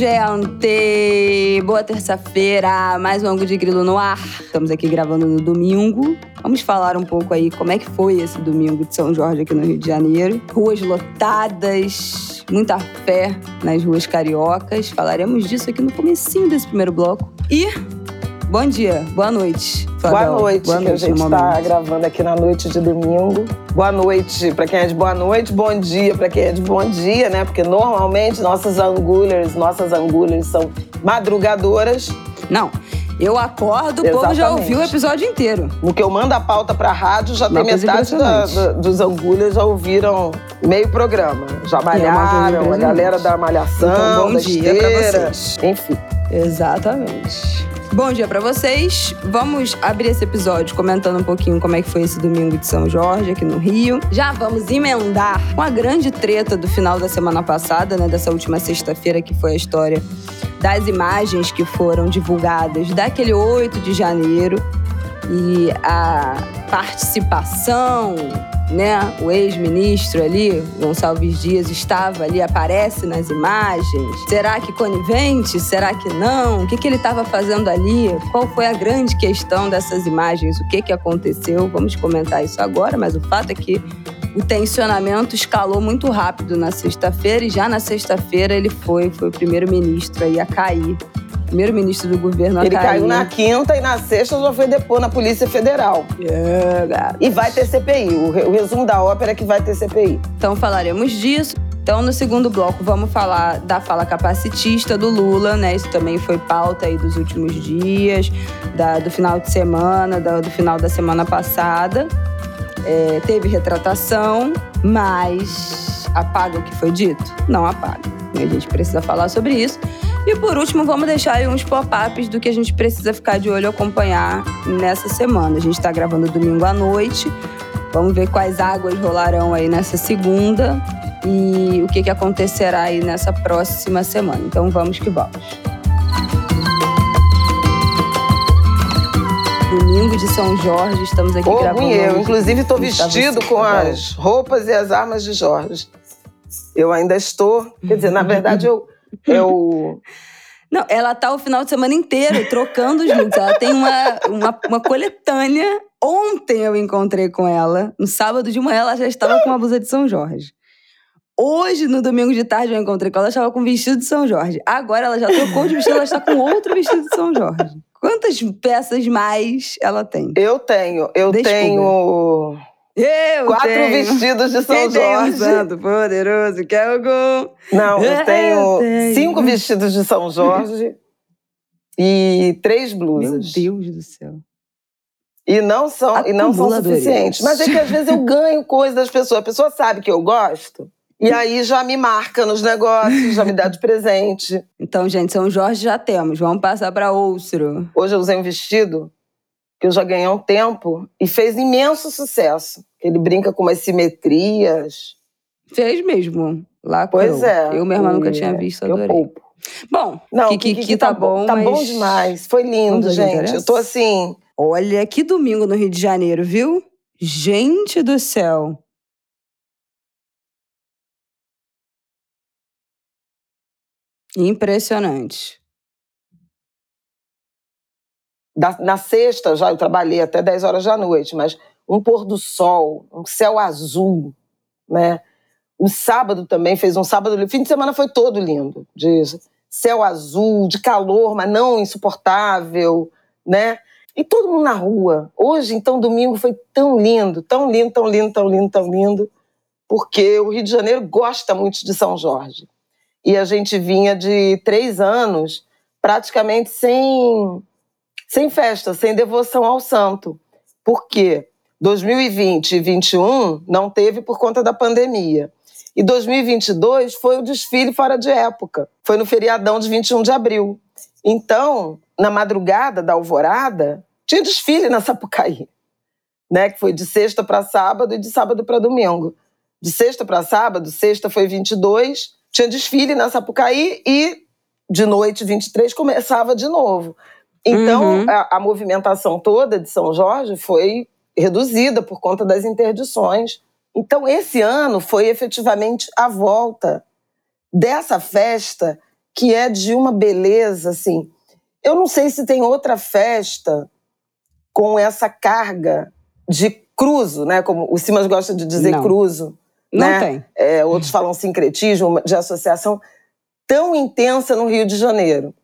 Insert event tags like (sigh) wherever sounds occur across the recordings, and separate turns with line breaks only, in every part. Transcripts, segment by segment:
Gente! Boa terça-feira, mais um Angu de Grilo no ar. Estamos aqui gravando no domingo. Vamos falar um pouco aí como é que foi esse domingo de São Jorge aqui no Rio de Janeiro. Ruas lotadas, muita fé nas ruas cariocas. Falaremos disso aqui no comecinho desse primeiro bloco. E Bom dia, boa noite.
Boa noite, boa noite que a gente está gravando aqui na noite de domingo. Boa noite para quem é de boa noite, bom dia para quem é de bom dia, né? Porque normalmente nossas angulers, nossas angulers são madrugadoras.
Não, eu acordo, o povo já ouviu o episódio inteiro.
No que eu mando a pauta pra rádio, já Uma tem metade da, da, dos angulhas já ouviram meio programa. Já é malharam, a galera da malhação, então, bom da dia esteira, pra vocês. Enfim.
Exatamente. Bom dia para vocês. Vamos abrir esse episódio comentando um pouquinho como é que foi esse domingo de São Jorge aqui no Rio. Já vamos emendar com a grande treta do final da semana passada, né, dessa última sexta-feira que foi a história das imagens que foram divulgadas daquele 8 de janeiro e a participação né? O ex-ministro ali, Gonçalves Dias, estava ali, aparece nas imagens. Será que conivente? Será que não? O que, que ele estava fazendo ali? Qual foi a grande questão dessas imagens? O que, que aconteceu? Vamos comentar isso agora, mas o fato é que o tensionamento escalou muito rápido na sexta-feira e já na sexta-feira ele foi, foi o primeiro-ministro a cair primeiro-ministro do governo
Ele caiu na quinta e na sexta já foi depor na Polícia Federal.
Yeah,
e vai ter CPI. O resumo da ópera é que vai ter CPI.
Então falaremos disso. Então, no segundo bloco, vamos falar da fala capacitista do Lula, né? Isso também foi pauta aí dos últimos dias, da, do final de semana, da, do final da semana passada. É, teve retratação, mas apaga o que foi dito? Não apaga. A gente precisa falar sobre isso. E por último, vamos deixar aí uns pop-ups do que a gente precisa ficar de olho e acompanhar nessa semana. A gente está gravando domingo à noite. Vamos ver quais águas rolarão aí nessa segunda e o que, que acontecerá aí nessa próxima semana. Então vamos que vamos. Domingo de São Jorge, estamos aqui
Orgulho
gravando.
eu, inclusive estou vestido com as roupas e as armas de Jorge. Eu ainda estou, quer dizer, na verdade eu eu. (laughs)
Não, ela tá o final de semana inteiro trocando os looks. Ela tem uma, uma, uma, coletânea. Ontem eu encontrei com ela. No sábado de manhã ela já estava com uma blusa de São Jorge. Hoje, no domingo de tarde, eu encontrei com ela, ela estava com vestido de São Jorge. Agora ela já trocou de vestido, ela está com outro vestido de São Jorge. Quantas peças mais ela tem?
Eu tenho. Eu tenho
eu
Quatro
tenho.
vestidos de São
Quem
Jorge.
Tem um santo poderoso que é algum.
Não, eu tenho, tenho, cinco vestidos de São Jorge e três blusas.
Meu Deus do céu.
E não são, e não são suficientes. Mas é que às vezes eu (laughs) ganho coisas das pessoas. A pessoa sabe que eu gosto. E aí já me marca nos negócios, já me dá de (laughs) presente.
Então, gente, São Jorge já temos. Vamos passar para outro.
Hoje eu usei um vestido que eu já ganhei há um tempo e fez imenso sucesso. Ele brinca com umas simetrias.
Fez mesmo. Lá
Pois é.
Eu mesma nunca tinha visto, adorei. Eu poupo. Bom,
Não,
que, que, que, que tá, tá bom,
Tá
mas...
bom demais. Foi lindo, gente. Eu tô assim...
Olha, que domingo no Rio de Janeiro, viu? Gente do céu. Impressionante.
Da, na sexta já eu trabalhei até 10 horas da noite, mas um pôr do sol, um céu azul, né? O sábado também fez um sábado, o fim de semana foi todo lindo, de céu azul, de calor, mas não insuportável, né? E todo mundo na rua. Hoje, então, domingo foi tão lindo, tão lindo, tão lindo, tão lindo, tão lindo, porque o Rio de Janeiro gosta muito de São Jorge. E a gente vinha de três anos praticamente sem sem festa, sem devoção ao santo. Por quê? 2020 e 2021 não teve por conta da pandemia. E 2022 foi o desfile fora de época. Foi no feriadão de 21 de abril. Então, na madrugada da alvorada, tinha desfile na Sapucaí, né? Que foi de sexta para sábado e de sábado para domingo. de sexta para sábado, sexta foi 22, tinha desfile na Sapucaí e de noite, 23, começava de novo. Então, uhum. a, a movimentação toda de São Jorge foi reduzida por conta das interdições. Então, esse ano foi efetivamente a volta dessa festa que é de uma beleza, assim. Eu não sei se tem outra festa com essa carga de cruzo, né? Como o Simas gosta de dizer não. cruzo.
Não
né?
tem.
É, outros falam sincretismo de associação tão intensa no Rio de Janeiro.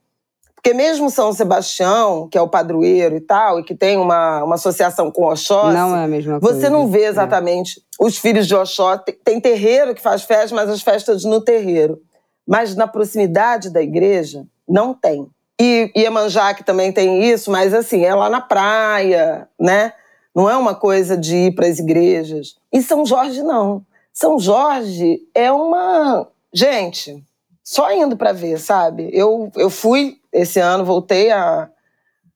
Porque mesmo São Sebastião, que é o padroeiro e tal, e que tem uma, uma associação com Oxóssi...
Não é a mesma coisa.
Você não vê é. exatamente é. os filhos de Oxóssi. Tem, tem terreiro que faz festa, mas as festas no terreiro. Mas na proximidade da igreja, não tem. E Iemanjá, que também tem isso, mas assim, é lá na praia, né? Não é uma coisa de ir para as igrejas. E São Jorge, não. São Jorge é uma. Gente, só indo para ver, sabe? Eu, eu fui esse ano, voltei a.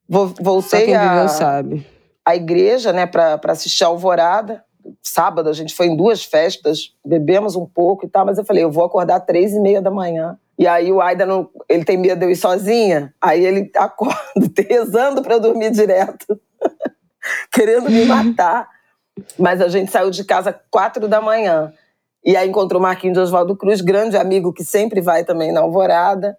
Voltei só
quem
a.
Viveu sabe.
A igreja, né, para assistir a Alvorada. Sábado a gente foi em duas festas, bebemos um pouco e tal, mas eu falei, eu vou acordar três e meia da manhã. E aí o Aida, não, ele tem medo de eu ir sozinha, aí ele (laughs) acorda (laughs) rezando para eu dormir direto, (laughs) querendo me matar. Mas a gente saiu de casa quatro da manhã. E aí encontrou Marquinhos de Oswaldo Cruz, grande amigo que sempre vai também na Alvorada.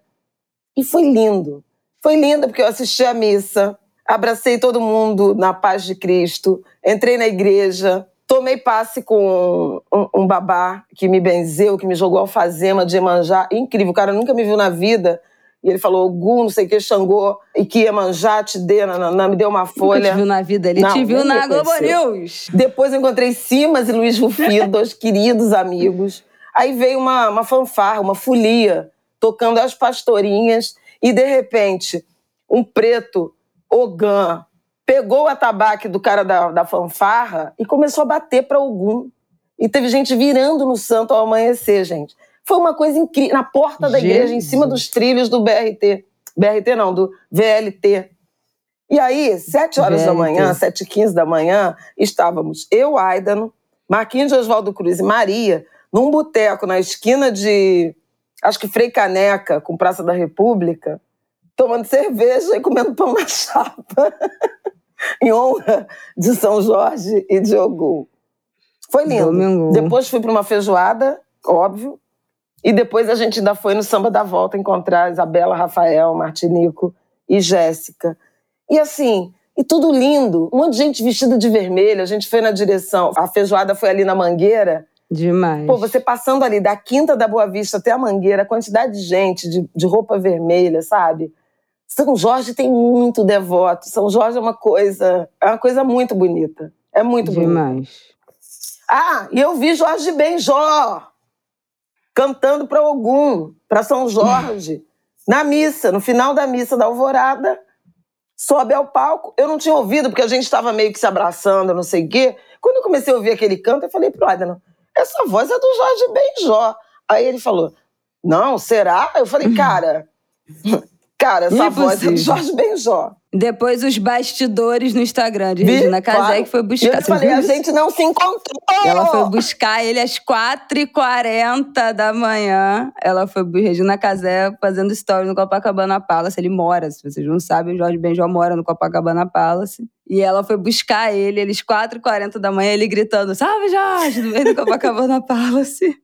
E foi lindo. Foi lindo porque eu assisti a missa, abracei todo mundo na paz de Cristo, entrei na igreja, tomei passe com um, um babá que me benzeu, que me jogou alfazema de Emanjá. Incrível, o cara nunca me viu na vida. E ele falou, Gu, não sei o que, Xangô, e que Iemanjá te dê, nananã, me deu uma folha. Nunca
te viu na vida, ele não, te viu na Globo News.
Depois eu encontrei Simas e Luiz Rufino, dois (laughs) queridos amigos. Aí veio uma, uma fanfarra, uma folia, tocando as pastorinhas, e de repente, um preto, Ogan, pegou o atabaque do cara da, da fanfarra e começou a bater para algum. E teve gente virando no santo ao amanhecer, gente. Foi uma coisa incrível. Na porta da Jesus. igreja, em cima dos trilhos do BRT. BRT não, do VLT. E aí, sete horas VLT. da manhã, sete e quinze da manhã, estávamos eu, Aidano, Marquinhos de Oswaldo Cruz e Maria, num boteco na esquina de, acho que Frei Caneca, com Praça da República, tomando cerveja e comendo pão na (laughs) chapa, em honra de São Jorge e de Ogum. Foi lindo.
Domingo.
Depois fui para uma feijoada, óbvio, e depois a gente ainda foi no Samba da Volta encontrar Isabela, Rafael, Martinico e Jéssica. E assim, e tudo lindo. Um monte de gente vestida de vermelho. A gente foi na direção. A feijoada foi ali na Mangueira.
Demais.
Pô, você passando ali da Quinta da Boa Vista até a Mangueira, a quantidade de gente de, de roupa vermelha, sabe? São Jorge tem muito devoto. São Jorge é uma coisa, é uma coisa muito bonita. É muito
Demais.
bonita. Ah, e eu vi Jorge Benjó cantando para Ogum, para São Jorge, na missa, no final da missa da Alvorada, sobe ao palco. Eu não tinha ouvido, porque a gente estava meio que se abraçando, não sei o quê. Quando eu comecei a ouvir aquele canto, eu falei pro Adnan, essa voz é do Jorge Benjó. Aí ele falou, não, será? Eu falei, cara, cara, essa voz é do Jorge Benjó.
Depois os bastidores no Instagram de Vi, Regina Casé claro. que foi buscar.
Eu falei, a gente não se encontrou.
Ela foi buscar ele às 4h40 da manhã. Ela foi Regina Casé fazendo story no Copacabana Palace. Ele mora, se vocês não sabem, o Jorge Benjó mora no Copacabana Palace. E ela foi buscar ele, eles 4h40 da manhã, ele gritando, salve Jorge, no meio do Copacabana Palace.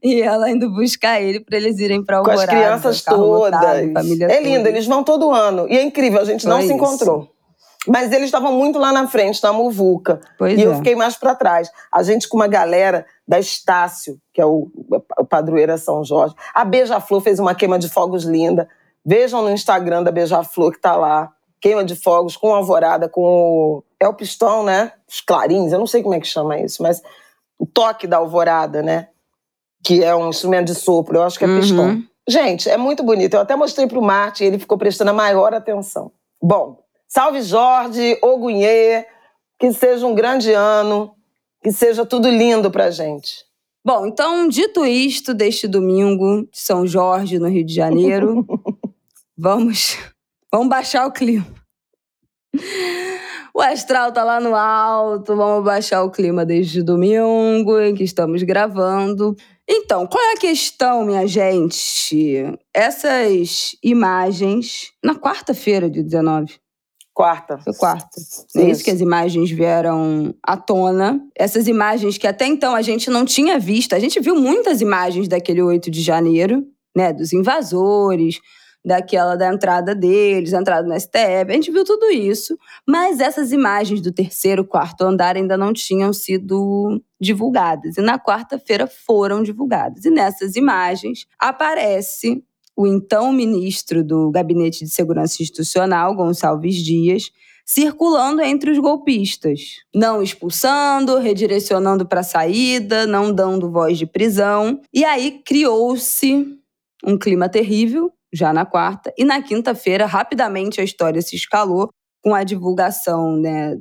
(laughs) E ela indo buscar ele para eles irem para Alvorada.
Com as crianças todas. Lotado, é lindo, eles vão todo ano. E é incrível, a gente não Foi se encontrou. Isso. Mas eles estavam muito lá na frente, na Muvuca.
Pois
e
é.
eu fiquei mais para trás. A gente com uma galera da Estácio, que é o, o padroeira São Jorge. A Beija-Flor fez uma queima de fogos linda. Vejam no Instagram da Beija-Flor que tá lá. Queima de fogos com alvorada, com o... É o pistão, né? Os clarins, eu não sei como é que chama isso, mas o toque da alvorada, né? Que é um instrumento de sopro, eu acho que é uhum. pistão. Gente, é muito bonito. Eu até mostrei para o Marte e ele ficou prestando a maior atenção. Bom, salve Jorge, Ogunhê, que seja um grande ano, que seja tudo lindo para gente.
Bom, então, dito isto deste domingo de São Jorge, no Rio de Janeiro, (laughs) vamos, vamos baixar o clima. O astral tá lá no alto, vamos baixar o clima desde domingo em que estamos gravando. Então, qual é a questão, minha gente? Essas imagens, na quarta-feira de 19,
Quarta.
Foi quarta. É isso que as imagens vieram à tona. Essas imagens que até então a gente não tinha visto. A gente viu muitas imagens daquele 8 de janeiro, né? Dos invasores, daquela da entrada deles, entrada no STF. A gente viu tudo isso. Mas essas imagens do terceiro, quarto andar ainda não tinham sido divulgadas. E na quarta-feira foram divulgadas. E nessas imagens aparece o então ministro do Gabinete de Segurança Institucional, Gonçalves Dias, circulando entre os golpistas, não expulsando, redirecionando para a saída, não dando voz de prisão. E aí criou-se um clima terrível, já na quarta, e na quinta-feira, rapidamente a história se escalou com a divulgação, né?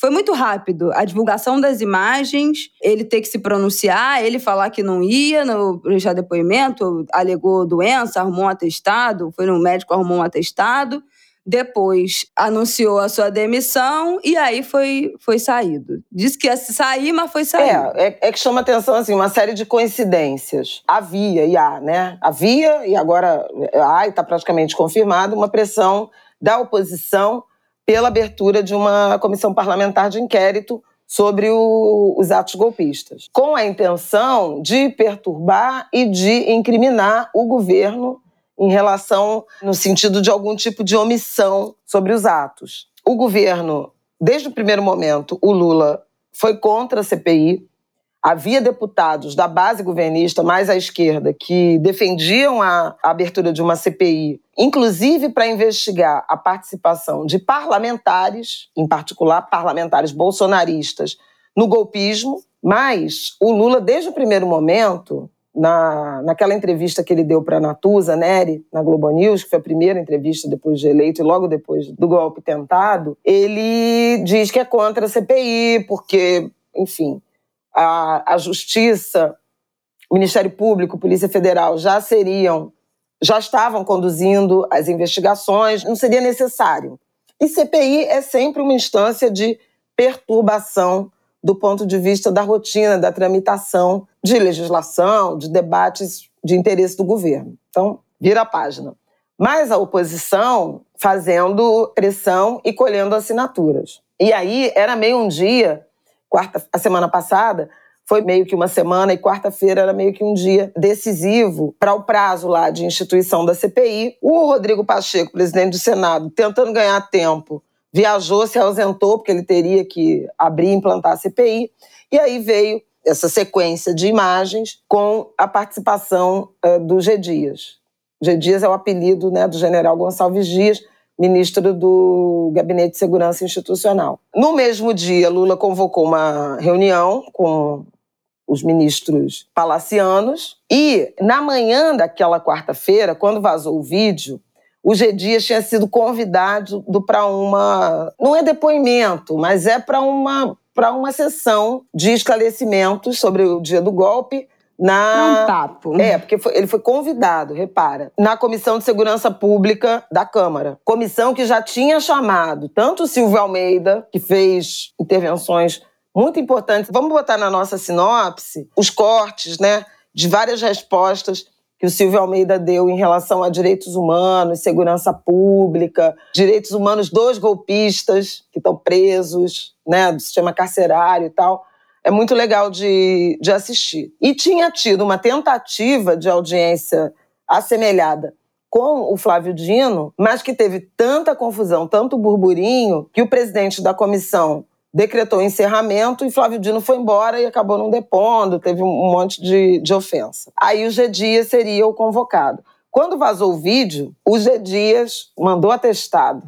Foi muito rápido. A divulgação das imagens, ele ter que se pronunciar, ele falar que não ia no prestar depoimento, alegou doença, arrumou um atestado, foi no médico, arrumou um atestado. Depois anunciou a sua demissão e aí foi, foi saído. Disse que ia sair, mas foi sair.
É, é, é que chama atenção assim, uma série de coincidências. Havia e há, né? Havia, e agora há, e está praticamente confirmado, uma pressão da oposição pela abertura de uma comissão parlamentar de inquérito sobre o, os atos golpistas, com a intenção de perturbar e de incriminar o governo em relação no sentido de algum tipo de omissão sobre os atos. O governo, desde o primeiro momento, o Lula foi contra a CPI, Havia deputados da base governista mais à esquerda que defendiam a, abertura de uma CPI, inclusive para investigar a participação de parlamentares, em particular parlamentares bolsonaristas, no golpismo. Mas o Lula, desde o primeiro momento, na, naquela entrevista que ele deu para a Natuza Neri, na Globo News, que foi a primeira entrevista depois de eleito e logo depois do golpe tentado, ele diz que é contra a CPI, porque, enfim, a, a Justiça, o Ministério Público, Polícia Federal já seriam, já estavam conduzindo as investigações, não seria necessário. E CPI é sempre uma instância de perturbação do ponto de vista da rotina, da tramitação de legislação, de debates de interesse do governo. Então, vira a página. Mas a oposição fazendo pressão e colhendo assinaturas. E aí era meio um dia quarta, a semana passada foi meio que uma semana e quarta-feira era meio que um dia decisivo para o prazo lá de instituição da CPI. O Rodrigo Pacheco, presidente do Senado, tentando ganhar tempo, viajou, se ausentou porque ele teria que abrir e implantar a CPI. E aí veio essa sequência de imagens com a participação uh, do G. Dias. G. Dias é o apelido né, do general Gonçalves Dias, ministro do Gabinete de Segurança Institucional. No mesmo dia, Lula convocou uma reunião com os ministros palacianos e, na manhã daquela quarta-feira, quando vazou o vídeo, o G. Dias tinha sido convidado para uma. Não é depoimento, mas é para uma, uma sessão de esclarecimentos sobre o dia do golpe na.
Um papo.
É, porque foi, ele foi convidado, repara, na Comissão de Segurança Pública da Câmara. Comissão que já tinha chamado tanto o Silvio Almeida, que fez intervenções muito importantes. Vamos botar na nossa sinopse os cortes, né, de várias respostas que o Silvio Almeida deu em relação a direitos humanos, segurança pública, direitos humanos dos golpistas que estão presos, né, do sistema carcerário e tal é muito legal de, de assistir. E tinha tido uma tentativa de audiência assemelhada com o Flávio Dino, mas que teve tanta confusão, tanto burburinho, que o presidente da comissão decretou encerramento e Flávio Dino foi embora e acabou não depondo, teve um monte de, de ofensa. Aí o G. Dias seria o convocado. Quando vazou o vídeo, o G. Dias mandou atestado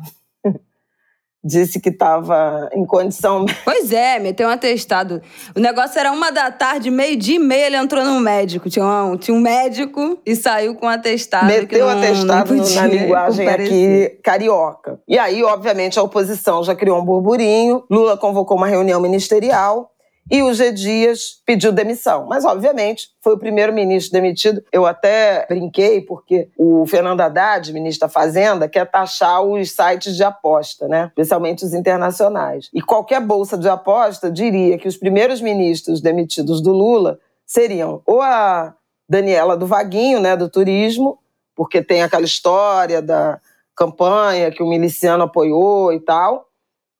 disse que estava em condição. (laughs)
Pois é, meteu um atestado. O negócio era uma da tarde, meio-dia e meia, ele entrou no médico. Tinha um, tinha um médico e saiu com um atestado.
Meteu
não,
atestado
não
na linguagem aqui carioca. E aí, obviamente, a oposição já criou um burburinho. Lula convocou uma reunião ministerial e o G. Dias pediu demissão. Mas, obviamente, foi o primeiro ministro demitido. Eu até brinquei, porque o Fernando Haddad, ministro da Fazenda, quer taxar os sites de aposta, né? especialmente os internacionais. E qualquer bolsa de aposta diria que os primeiros ministros demitidos do Lula seriam ou a Daniela do Vaguinho, né, do turismo, porque tem aquela história da campanha que o miliciano apoiou e tal,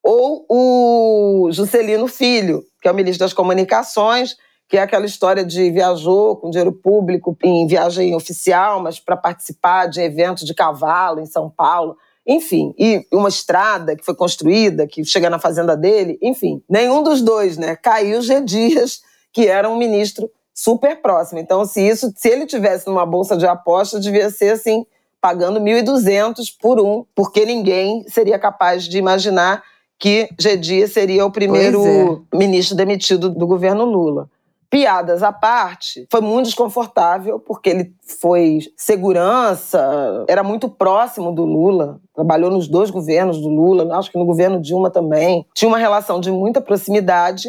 ou o Juscelino Filho, que é o ministro das Comunicações, que é aquela história de viajou com dinheiro público em viagem oficial, mas para participar de eventos de cavalo em São Paulo. Enfim, e uma estrada que foi construída, que chega na fazenda dele, enfim. Nenhum dos dois, né? Caiu G. Dias, que era um ministro super próximo. Então, se isso, se ele tivesse numa bolsa de aposta, devia ser assim, pagando 1.200 por um, porque ninguém seria capaz de imaginar que G. Dias seria o primeiro é. ministro demitido do governo Lula. Piadas à parte, foi muito desconfortável, porque ele foi segurança, era muito próximo do Lula, trabalhou nos dois governos do Lula, acho que no governo Dilma também. Tinha uma relação de muita proximidade,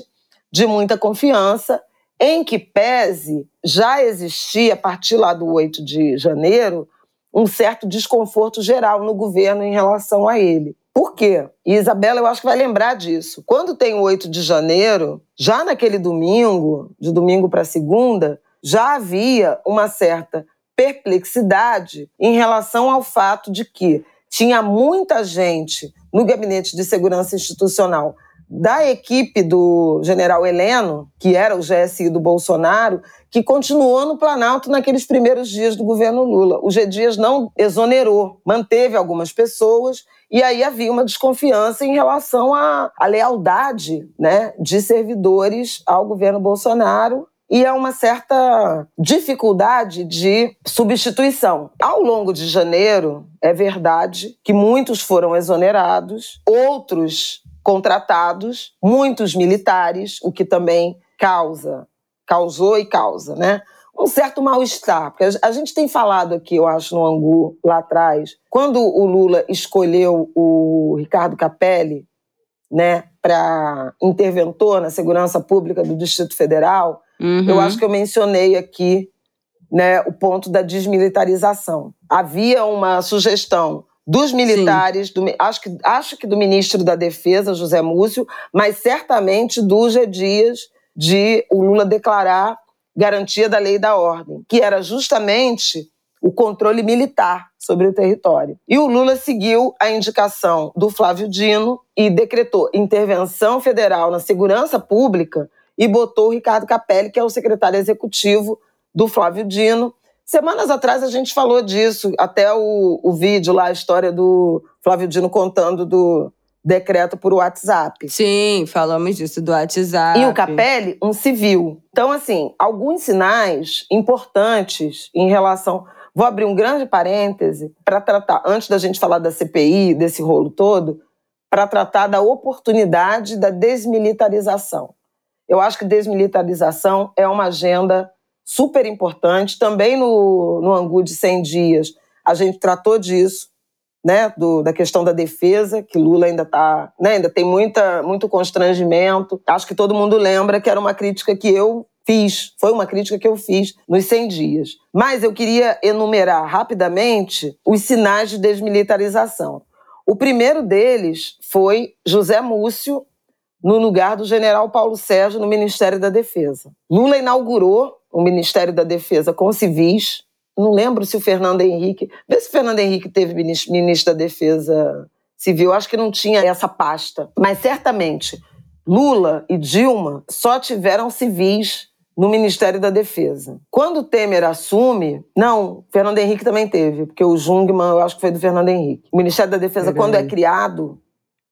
de muita confiança, em que pese já existia, a partir lá do 8 de janeiro, um certo desconforto geral no governo em relação a ele. Por quê? E Isabela, eu acho que vai lembrar disso. Quando tem o 8 de janeiro, já naquele domingo, de domingo para segunda, já havia uma certa perplexidade em relação ao fato de que tinha muita gente no gabinete de segurança institucional da equipe do general Heleno, que era o GSI do Bolsonaro, que continuou no Planalto naqueles primeiros dias do governo Lula. O G. Dias não exonerou, manteve algumas pessoas, e aí havia uma desconfiança em relação à, à lealdade né, de servidores ao governo Bolsonaro e a uma certa dificuldade de substituição. Ao longo de janeiro, é verdade que muitos foram exonerados, outros contratados, muitos militares, o que também causa, causou e causa, né? Um certo mal-estar, porque a gente tem falado aqui, eu acho, no Angu, lá atrás, quando o Lula escolheu o Ricardo Capelli, né, para interventor na segurança pública do Distrito Federal, uhum. eu acho que eu mencionei aqui né, o ponto da desmilitarização. Havia uma sugestão dos militares, do, acho, que, acho que do ministro da Defesa, José Múcio, mas certamente do G. Dias, de o Lula declarar garantia da lei e da ordem, que era justamente o controle militar sobre o território. E o Lula seguiu a indicação do Flávio Dino e decretou intervenção federal na segurança pública e botou o Ricardo Capelli, que é o secretário executivo do Flávio Dino, Semanas atrás a gente falou disso, até o, o vídeo lá, a história do Flávio Dino contando do decreto por WhatsApp.
Sim, falamos disso, do WhatsApp.
E o Capelli, um civil. Então, assim, alguns sinais importantes em relação. Vou abrir um grande parêntese para tratar, antes da gente falar da CPI, desse rolo todo, para tratar da oportunidade da desmilitarização. Eu acho que desmilitarização é uma agenda super importante. Também no, no Angu de 100 dias, a gente tratou disso, né, do, da questão da defesa, que Lula ainda tá, né, ainda tem muita, muito constrangimento. Acho que todo mundo lembra que era uma crítica que eu fiz, foi uma crítica que eu fiz nos 100 dias. Mas eu queria enumerar rapidamente os sinais de desmilitarização. O primeiro deles foi José Múcio, no lugar do general Paulo Sérgio no Ministério da Defesa. Lula inaugurou o Ministério da Defesa com civis. Não lembro se o Fernando Henrique. Vê se o Fernando Henrique teve ministro da Defesa Civil. Acho que não tinha essa pasta. Mas certamente Lula e Dilma só tiveram civis no Ministério da Defesa. Quando o Temer assume, não, Fernando Henrique também teve, porque o Jungmann, eu acho que foi do Fernando Henrique. O Ministério da Defesa, quando é criado,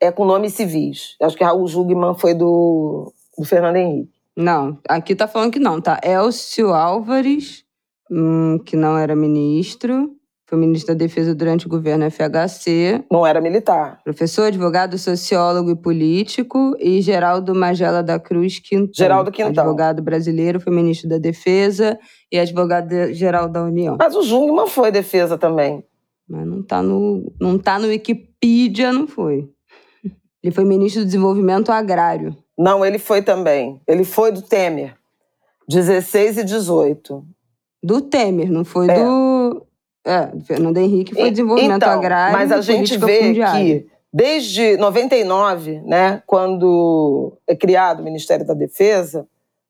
é com nomes civis. Eu acho que Raul Jungmann foi do, do Fernando Henrique.
Não, aqui tá falando que não, tá? Elcio Álvares, hum, que não era ministro, foi ministro da Defesa durante o governo FHC.
Não era militar.
Professor, advogado, sociólogo e político. E Geraldo Magela da Cruz Quintão.
Geraldo Quintão.
Advogado brasileiro, foi ministro da Defesa e advogado-geral da União.
Mas o Jungmann foi defesa também.
Mas não tá no, não tá no Wikipedia, não foi. Ele foi ministro do Desenvolvimento Agrário.
Não, ele foi também. Ele foi do Temer. 16 e 18.
Do Temer, não foi é. do. É, do Fernando Henrique foi desenvolvimento
então,
agrário.
Mas a gente vê fundiária. que desde 99, né, quando é criado o Ministério da Defesa,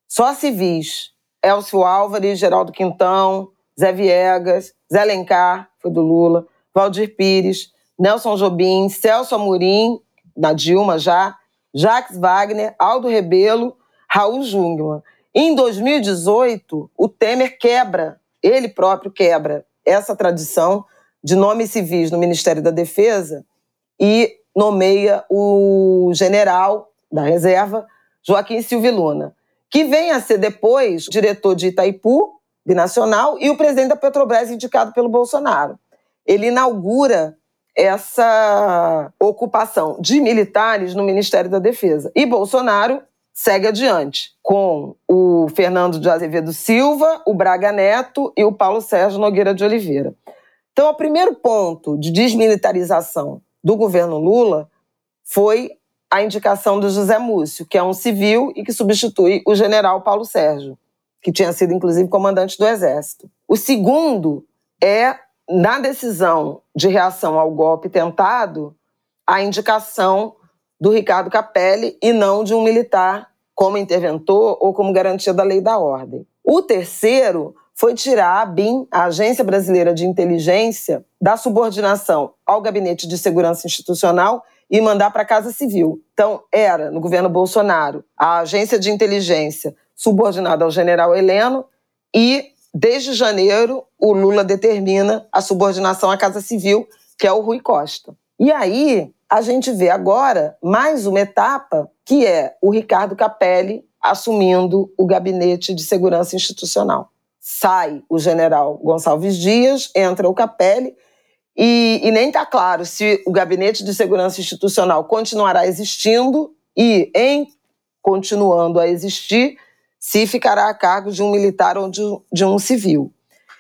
só civis. Elcio Álvares, Geraldo Quintão, Zé Viegas, Zé Alencar, foi do Lula, Valdir Pires, Nelson Jobim, Celso Amorim, na Dilma já, Jacques Wagner, Aldo Rebelo, Raul Jungmann. Em 2018, o Temer quebra, ele próprio quebra essa tradição de nomes civis no Ministério da Defesa e nomeia o general da reserva, Joaquim Silva Luna, que vem a ser depois diretor de Itaipu, binacional, e o presidente da Petrobras indicado pelo Bolsonaro. Ele inaugura essa ocupação de militares no Ministério da Defesa. E Bolsonaro segue adiante com o Fernando de Azevedo Silva, o Braga Neto e o Paulo Sérgio Nogueira de Oliveira. Então, o primeiro ponto de desmilitarização do governo Lula foi a indicação do José Múcio, que é um civil e que substitui o general Paulo Sérgio, que tinha sido inclusive comandante do Exército. O segundo é, na decisão de reação ao golpe tentado, a indicação do Ricardo Capelli e não de um militar como interventor ou como garantia da lei da ordem. O terceiro foi tirar a BIM, a Agência Brasileira de Inteligência, da subordinação ao Gabinete de Segurança Institucional e mandar para a Casa Civil. Então, era, no governo Bolsonaro, a Agência de Inteligência subordinada ao general Heleno e, desde janeiro, o Lula determina a subordinação à Casa Civil, que é o Rui Costa. E aí, a gente vê agora mais uma etapa, que é o Ricardo Capelli assumindo o gabinete de segurança institucional. Sai o general Gonçalves Dias, entra o Capelli, e, e nem está claro se o gabinete de segurança institucional continuará existindo e, em continuando a existir, se ficará a cargo de um militar ou de, de um civil.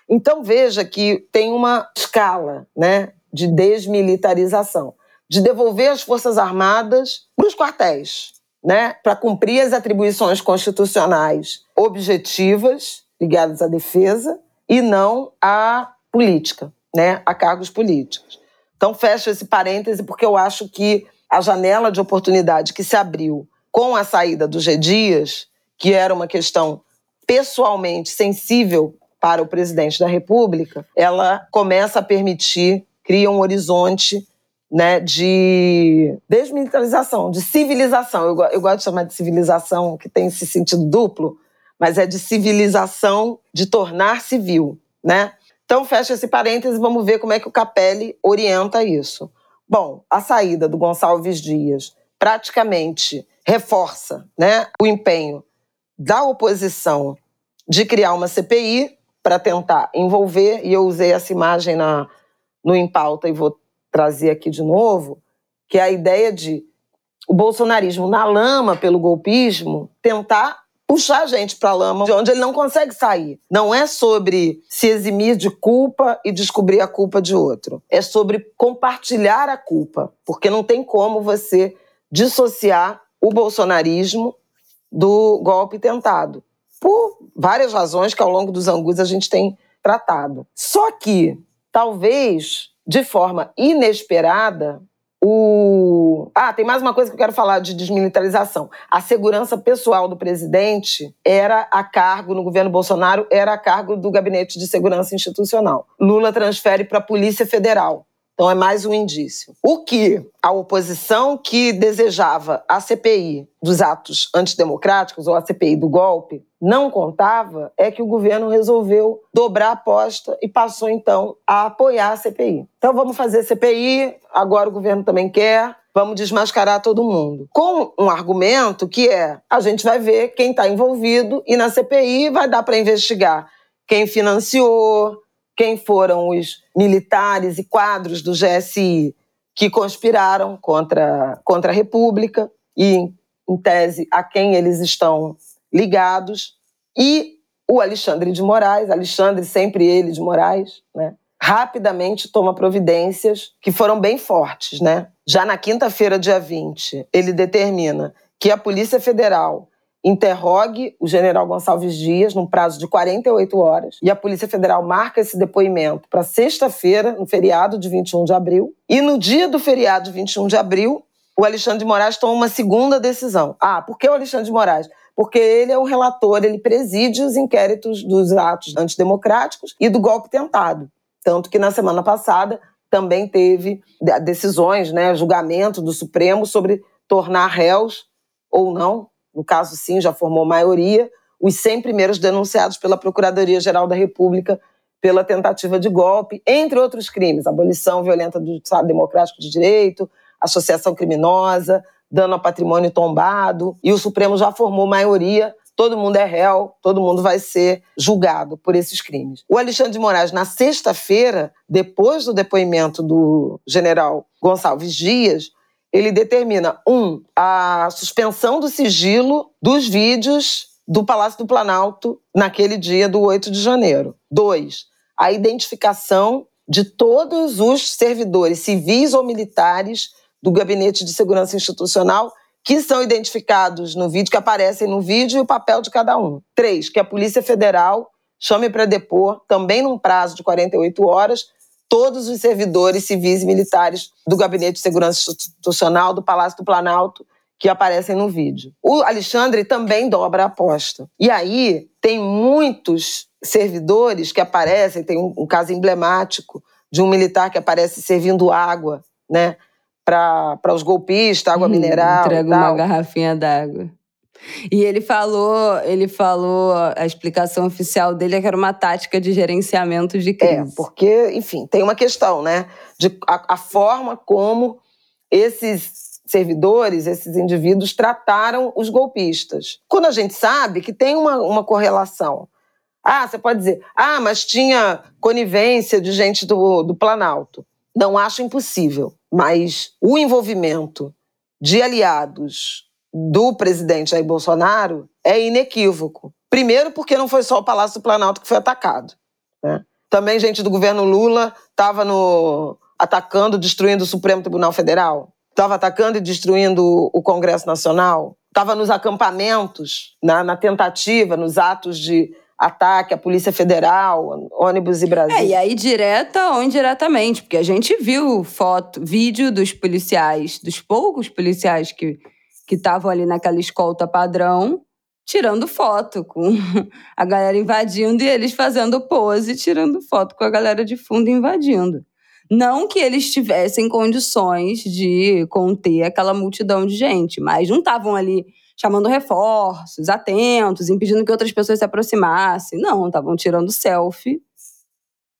Então veja que tem uma escala né, de desmilitarização de devolver as Forças Armadas para os quartéis, né, para cumprir as atribuições constitucionais objetivas ligadas à defesa e não à política, né, a cargos políticos. Então, fecho esse parêntese porque eu acho que a janela de oportunidade que se abriu com a saída do G. Dias, que era uma questão pessoalmente sensível para o presidente da República, ela começa a permitir, cria um horizonte né, de desmilitarização, de civilização. Eu, eu gosto de chamar de civilização, que tem esse sentido duplo, mas é de civilização, de tornar civil, né? Então, fecha esse parêntese e vamos ver como é que o Capelli orienta isso. Bom, a saída do Gonçalves Dias praticamente reforça né, o empenho da oposição de criar uma CPI para tentar envolver, e eu usei essa imagem na, no Em Pauta e vou trazer aqui de novo, que é a ideia de o bolsonarismo na lama pelo golpismo tentar puxar a gente para a lama de onde ele não consegue sair. Não é sobre se eximir de culpa e descobrir a culpa de outro. É sobre compartilhar a culpa, porque não tem como você dissociar o bolsonarismo do golpe tentado. Por várias razões que ao longo dos angus a gente tem tratado. Só que talvez de forma inesperada, o... Ah, tem mais uma coisa que eu quero falar de desmilitarização. A segurança pessoal do presidente era a cargo, no governo Bolsonaro, era a cargo do Gabinete de Segurança Institucional. Lula transfere para a Polícia Federal. Então é mais um indício. O que a oposição que desejava a CPI dos atos antidemocráticos ou a CPI do golpe não contava é que o governo resolveu dobrar a aposta e passou então a apoiar a CPI. Então vamos fazer CPI, agora o governo também quer, vamos desmascarar todo mundo. Com um argumento que é: a gente vai ver quem está envolvido e na CPI vai dar para investigar quem financiou, quem foram os militares e quadros do GSI que conspiraram contra, contra a República e, em tese, a quem eles estão ligados, e o Alexandre de Moraes, Alexandre sempre ele de Moraes, né? rapidamente toma providências que foram bem fortes. Né? Já na quinta-feira, dia 20, ele determina que a Polícia Federal interrogue o general Gonçalves Dias num prazo de 48 horas e a Polícia Federal marca esse depoimento para sexta-feira, no feriado de 21 de abril. E no dia do feriado de 21 de abril, o Alexandre de Moraes toma uma segunda decisão. Ah, por que o Alexandre de Moraes? Porque ele é o relator, ele preside os inquéritos dos atos antidemocráticos e do golpe tentado. Tanto que na semana passada também teve decisões, né, julgamento do Supremo sobre tornar réus ou não no caso sim, já formou maioria, os 100 primeiros denunciados pela Procuradoria-Geral da República pela tentativa de golpe, entre outros crimes, abolição violenta do Estado Democrático de Direito, associação criminosa, dano ao patrimônio tombado, e o Supremo já formou maioria, todo mundo é réu, todo mundo vai ser julgado por esses crimes. O Alexandre de Moraes, na sexta-feira, depois do depoimento do general Gonçalves Dias, ele determina, um, a suspensão do sigilo dos vídeos do Palácio do Planalto naquele dia do 8 de janeiro. Dois, a identificação de todos os servidores civis ou militares do Gabinete de Segurança Institucional que são identificados no vídeo, que aparecem no vídeo e o papel de cada um. Três, que a Polícia Federal chame para depor, também num prazo de 48 horas, todos os servidores civis e militares do Gabinete de Segurança Institucional, do Palácio do Planalto, que aparecem no vídeo. O Alexandre também dobra a aposta. E aí tem muitos servidores que aparecem, tem um, um caso emblemático de um militar que aparece servindo água, né? Para os golpistas, água hum, mineral.
Entrega uma garrafinha d'água. E ele falou, ele falou, a explicação oficial dele é que era uma tática de gerenciamento de crise.
É, porque, enfim, tem uma questão, né? De a, a forma como esses servidores, esses indivíduos trataram os golpistas. Quando a gente sabe que tem uma, uma correlação. Ah, você pode dizer, ah, mas tinha conivência de gente do, do Planalto. Não acho impossível, mas o envolvimento de aliados do presidente Jair Bolsonaro é inequívoco. Primeiro, porque não foi só o Palácio do Planalto que foi atacado. Né? Também gente do governo Lula estava atacando, destruindo o Supremo Tribunal Federal, estava atacando e destruindo o Congresso Nacional, estava nos acampamentos, na, na tentativa, nos atos de ataque à Polícia Federal, ônibus e Brasil.
É, e aí direta ou indiretamente, porque a gente viu foto, vídeo dos policiais, dos poucos policiais que que estavam ali naquela escolta padrão, tirando foto com (laughs) a galera invadindo e eles fazendo pose, tirando foto com a galera de fundo invadindo. Não que eles tivessem condições de conter aquela multidão de gente, mas não estavam ali chamando reforços, atentos, impedindo que outras pessoas se aproximassem. Não, estavam tirando selfie.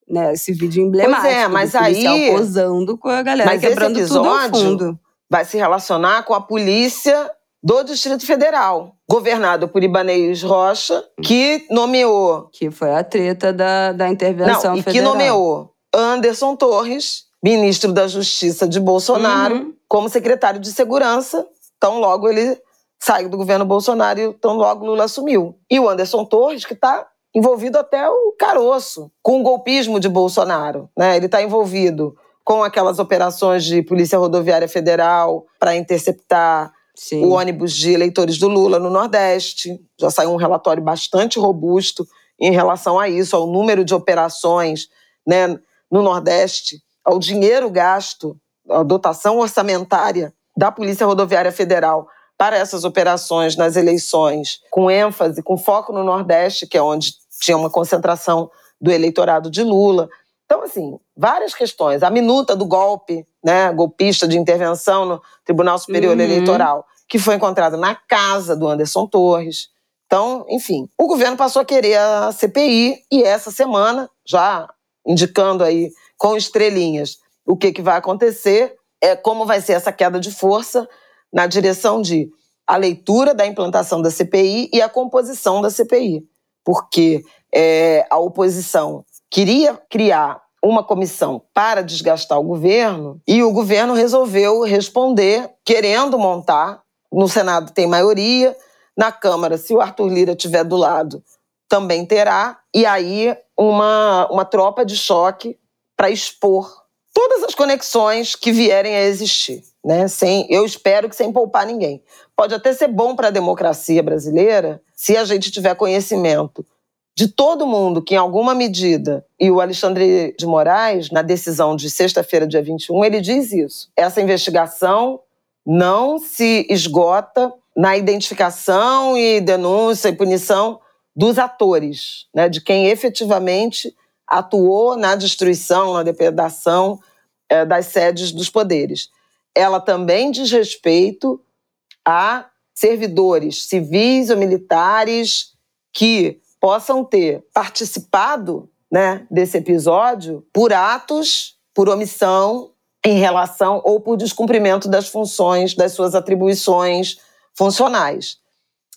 Né, esse vídeo emblemático. Pois é, mas aí. posando com a galera mas quebrando esse episódio, tudo ao fundo
vai se relacionar com a polícia do Distrito Federal, governado por Ibanez Rocha, que nomeou.
Que foi a treta da, da intervenção
Não,
e federal.
que nomeou Anderson Torres, ministro da Justiça de Bolsonaro, uhum. como secretário de Segurança. Tão logo ele saiu do governo Bolsonaro e tão logo Lula assumiu. E o Anderson Torres, que está envolvido até o caroço com o golpismo de Bolsonaro. Né? Ele está envolvido com aquelas operações de Polícia Rodoviária Federal para interceptar Sim. o ônibus de eleitores do Lula no Nordeste. Já saiu um relatório bastante robusto em relação a isso, ao número de operações né, no Nordeste, ao dinheiro gasto, à dotação orçamentária da Polícia Rodoviária Federal para essas operações nas eleições, com ênfase, com foco no Nordeste, que é onde tinha uma concentração do eleitorado de Lula. Então, assim, várias questões. A minuta do golpe, né, golpista de intervenção no Tribunal Superior uhum. Eleitoral, que foi encontrada na casa do Anderson Torres. Então, enfim, o governo passou a querer a CPI e essa semana, já indicando aí com estrelinhas o que, que vai acontecer, é como vai ser essa queda de força na direção de a leitura da implantação da CPI e a composição da CPI. Porque é, a oposição queria criar uma comissão para desgastar o governo e o governo resolveu responder querendo montar. No Senado tem maioria, na Câmara, se o Arthur Lira estiver do lado, também terá, e aí uma, uma tropa de choque para expor todas as conexões que vierem a existir, né? Sem, eu espero que sem poupar ninguém. Pode até ser bom para a democracia brasileira se a gente tiver conhecimento de todo mundo que, em alguma medida, e o Alexandre de Moraes, na decisão de sexta-feira, dia 21, ele diz isso. Essa investigação não se esgota na identificação e denúncia e punição dos atores, né, de quem efetivamente atuou na destruição, na depredação é, das sedes dos poderes. Ela também diz respeito a servidores civis ou militares que possam ter participado né, desse episódio por atos, por omissão em relação ou por descumprimento das funções, das suas atribuições funcionais.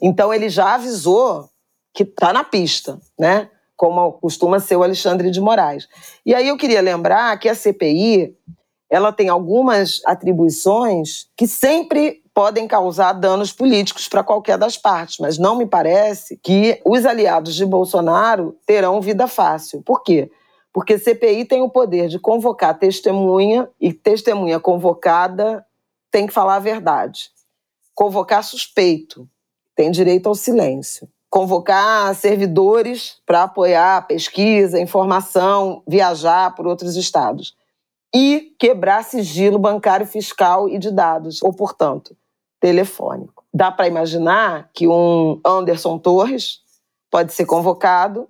Então ele já avisou que está na pista, né? Como costuma ser o Alexandre de Moraes. E aí eu queria lembrar que a CPI ela tem algumas atribuições que sempre podem causar danos políticos para qualquer das partes, mas não me parece que os aliados de Bolsonaro terão vida fácil. Por quê? Porque CPI tem o poder de convocar testemunha e testemunha convocada tem que falar a verdade. Convocar suspeito tem direito ao silêncio convocar servidores para apoiar pesquisa, informação, viajar por outros estados. E quebrar sigilo bancário, fiscal e de dados, ou, portanto, telefônico. Dá para imaginar que um Anderson Torres pode ser convocado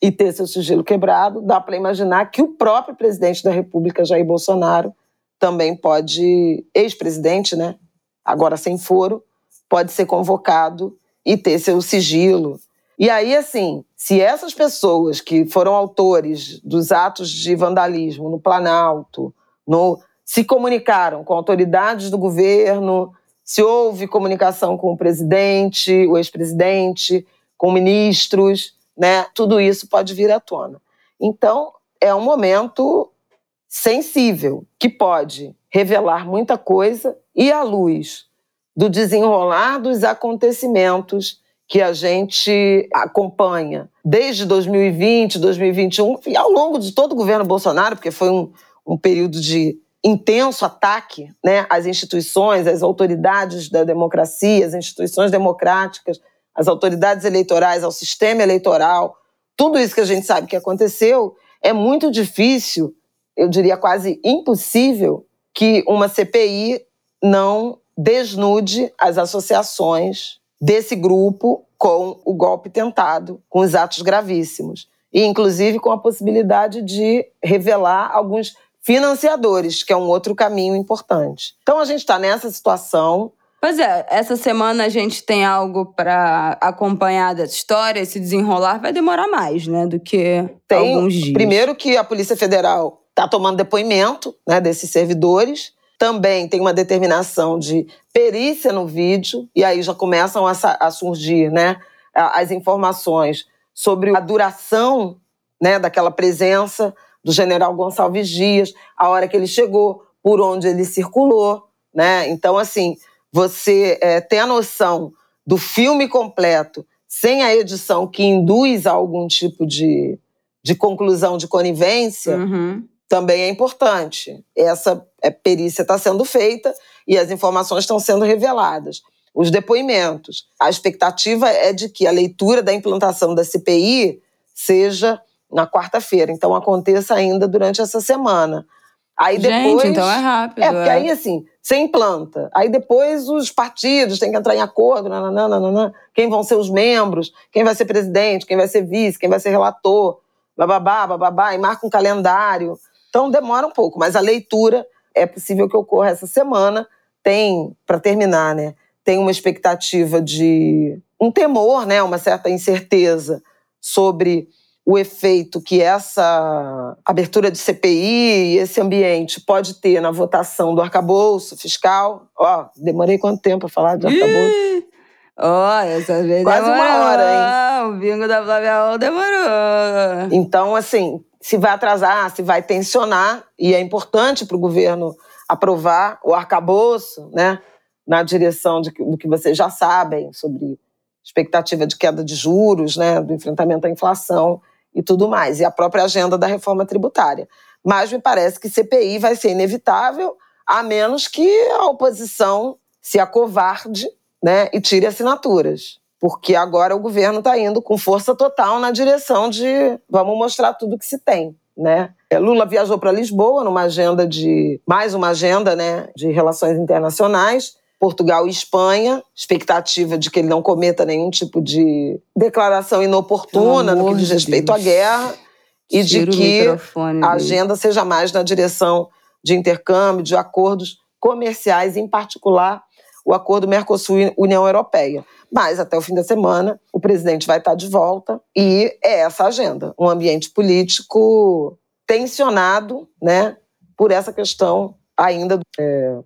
e ter seu sigilo quebrado. Dá para imaginar que o próprio presidente da República, Jair Bolsonaro, também pode, ex-presidente, né? Agora sem foro, pode ser convocado e ter seu sigilo. E aí, assim, se essas pessoas que foram autores dos atos de vandalismo no Planalto, no, se comunicaram com autoridades do governo, se houve comunicação com o presidente, o ex-presidente, com ministros, né? Tudo isso pode vir à tona. Então, é um momento sensível que pode revelar muita coisa e à luz do desenrolar dos acontecimentos que a gente acompanha desde 2020, 2021 e ao longo de todo o governo Bolsonaro, porque foi um, um período de intenso ataque né, às instituições, às autoridades da democracia, às instituições democráticas, às autoridades eleitorais, ao sistema eleitoral. Tudo isso que a gente sabe que aconteceu é muito difícil, eu diria quase impossível, que uma CPI não desnude as associações desse grupo com o golpe tentado, com os atos gravíssimos. E, inclusive, com a possibilidade de revelar alguns financiadores, que é um outro caminho importante. Então, a gente está nessa situação.
Pois é, essa semana a gente tem algo para acompanhar dessa história, esse desenrolar vai demorar mais, né, do que tem, alguns dias.
Primeiro que a Polícia Federal está tomando depoimento né, desses servidores, também tem uma determinação de perícia no vídeo, e aí já começam a, a surgir né, as informações sobre a duração né, daquela presença do general Gonçalves Dias, a hora que ele chegou, por onde ele circulou. Né? Então, assim, você é, ter a noção do filme completo, sem a edição que induz a algum tipo de, de conclusão de conivência,
uhum
também é importante. Essa é, perícia está sendo feita e as informações estão sendo reveladas. Os depoimentos. A expectativa é de que a leitura da implantação da CPI seja na quarta-feira, então aconteça ainda durante essa semana.
Aí depois, Gente, então é rápido.
É, porque é. aí assim, você implanta. Aí depois os partidos têm que entrar em acordo, nananana, quem vão ser os membros, quem vai ser presidente, quem vai ser vice, quem vai ser relator, bababá, bababá, e marca um calendário. Então demora um pouco, mas a leitura é possível que ocorra essa semana. Tem, para terminar, né? Tem uma expectativa de um temor, né? Uma certa incerteza sobre o efeito que essa abertura de CPI e esse ambiente pode ter na votação do arcabouço fiscal. Ó, demorei quanto tempo a falar de arcabouço?
Ó, oh, essa vez
Quase
demorou.
uma hora, hein?
O bingo da Flávia demorou.
Então, assim, se vai atrasar, se vai tensionar, e é importante para o governo aprovar o arcabouço, né, na direção de, do que vocês já sabem sobre expectativa de queda de juros, né, do enfrentamento à inflação e tudo mais, e a própria agenda da reforma tributária. Mas me parece que CPI vai ser inevitável, a menos que a oposição se acovarde né, e tire assinaturas. Porque agora o governo está indo com força total na direção de vamos mostrar tudo que se tem. Né? É, Lula viajou para Lisboa numa agenda de mais uma agenda né, de relações internacionais. Portugal e Espanha, expectativa de que ele não cometa nenhum tipo de declaração inoportuna no que diz respeito Deus. à guerra e Tira de que a agenda seja mais na direção de intercâmbio, de acordos comerciais, em particular o acordo Mercosul-União Europeia. Mas até o fim da semana o presidente vai estar de volta e é essa agenda, um ambiente político tensionado, né, por essa questão ainda. É...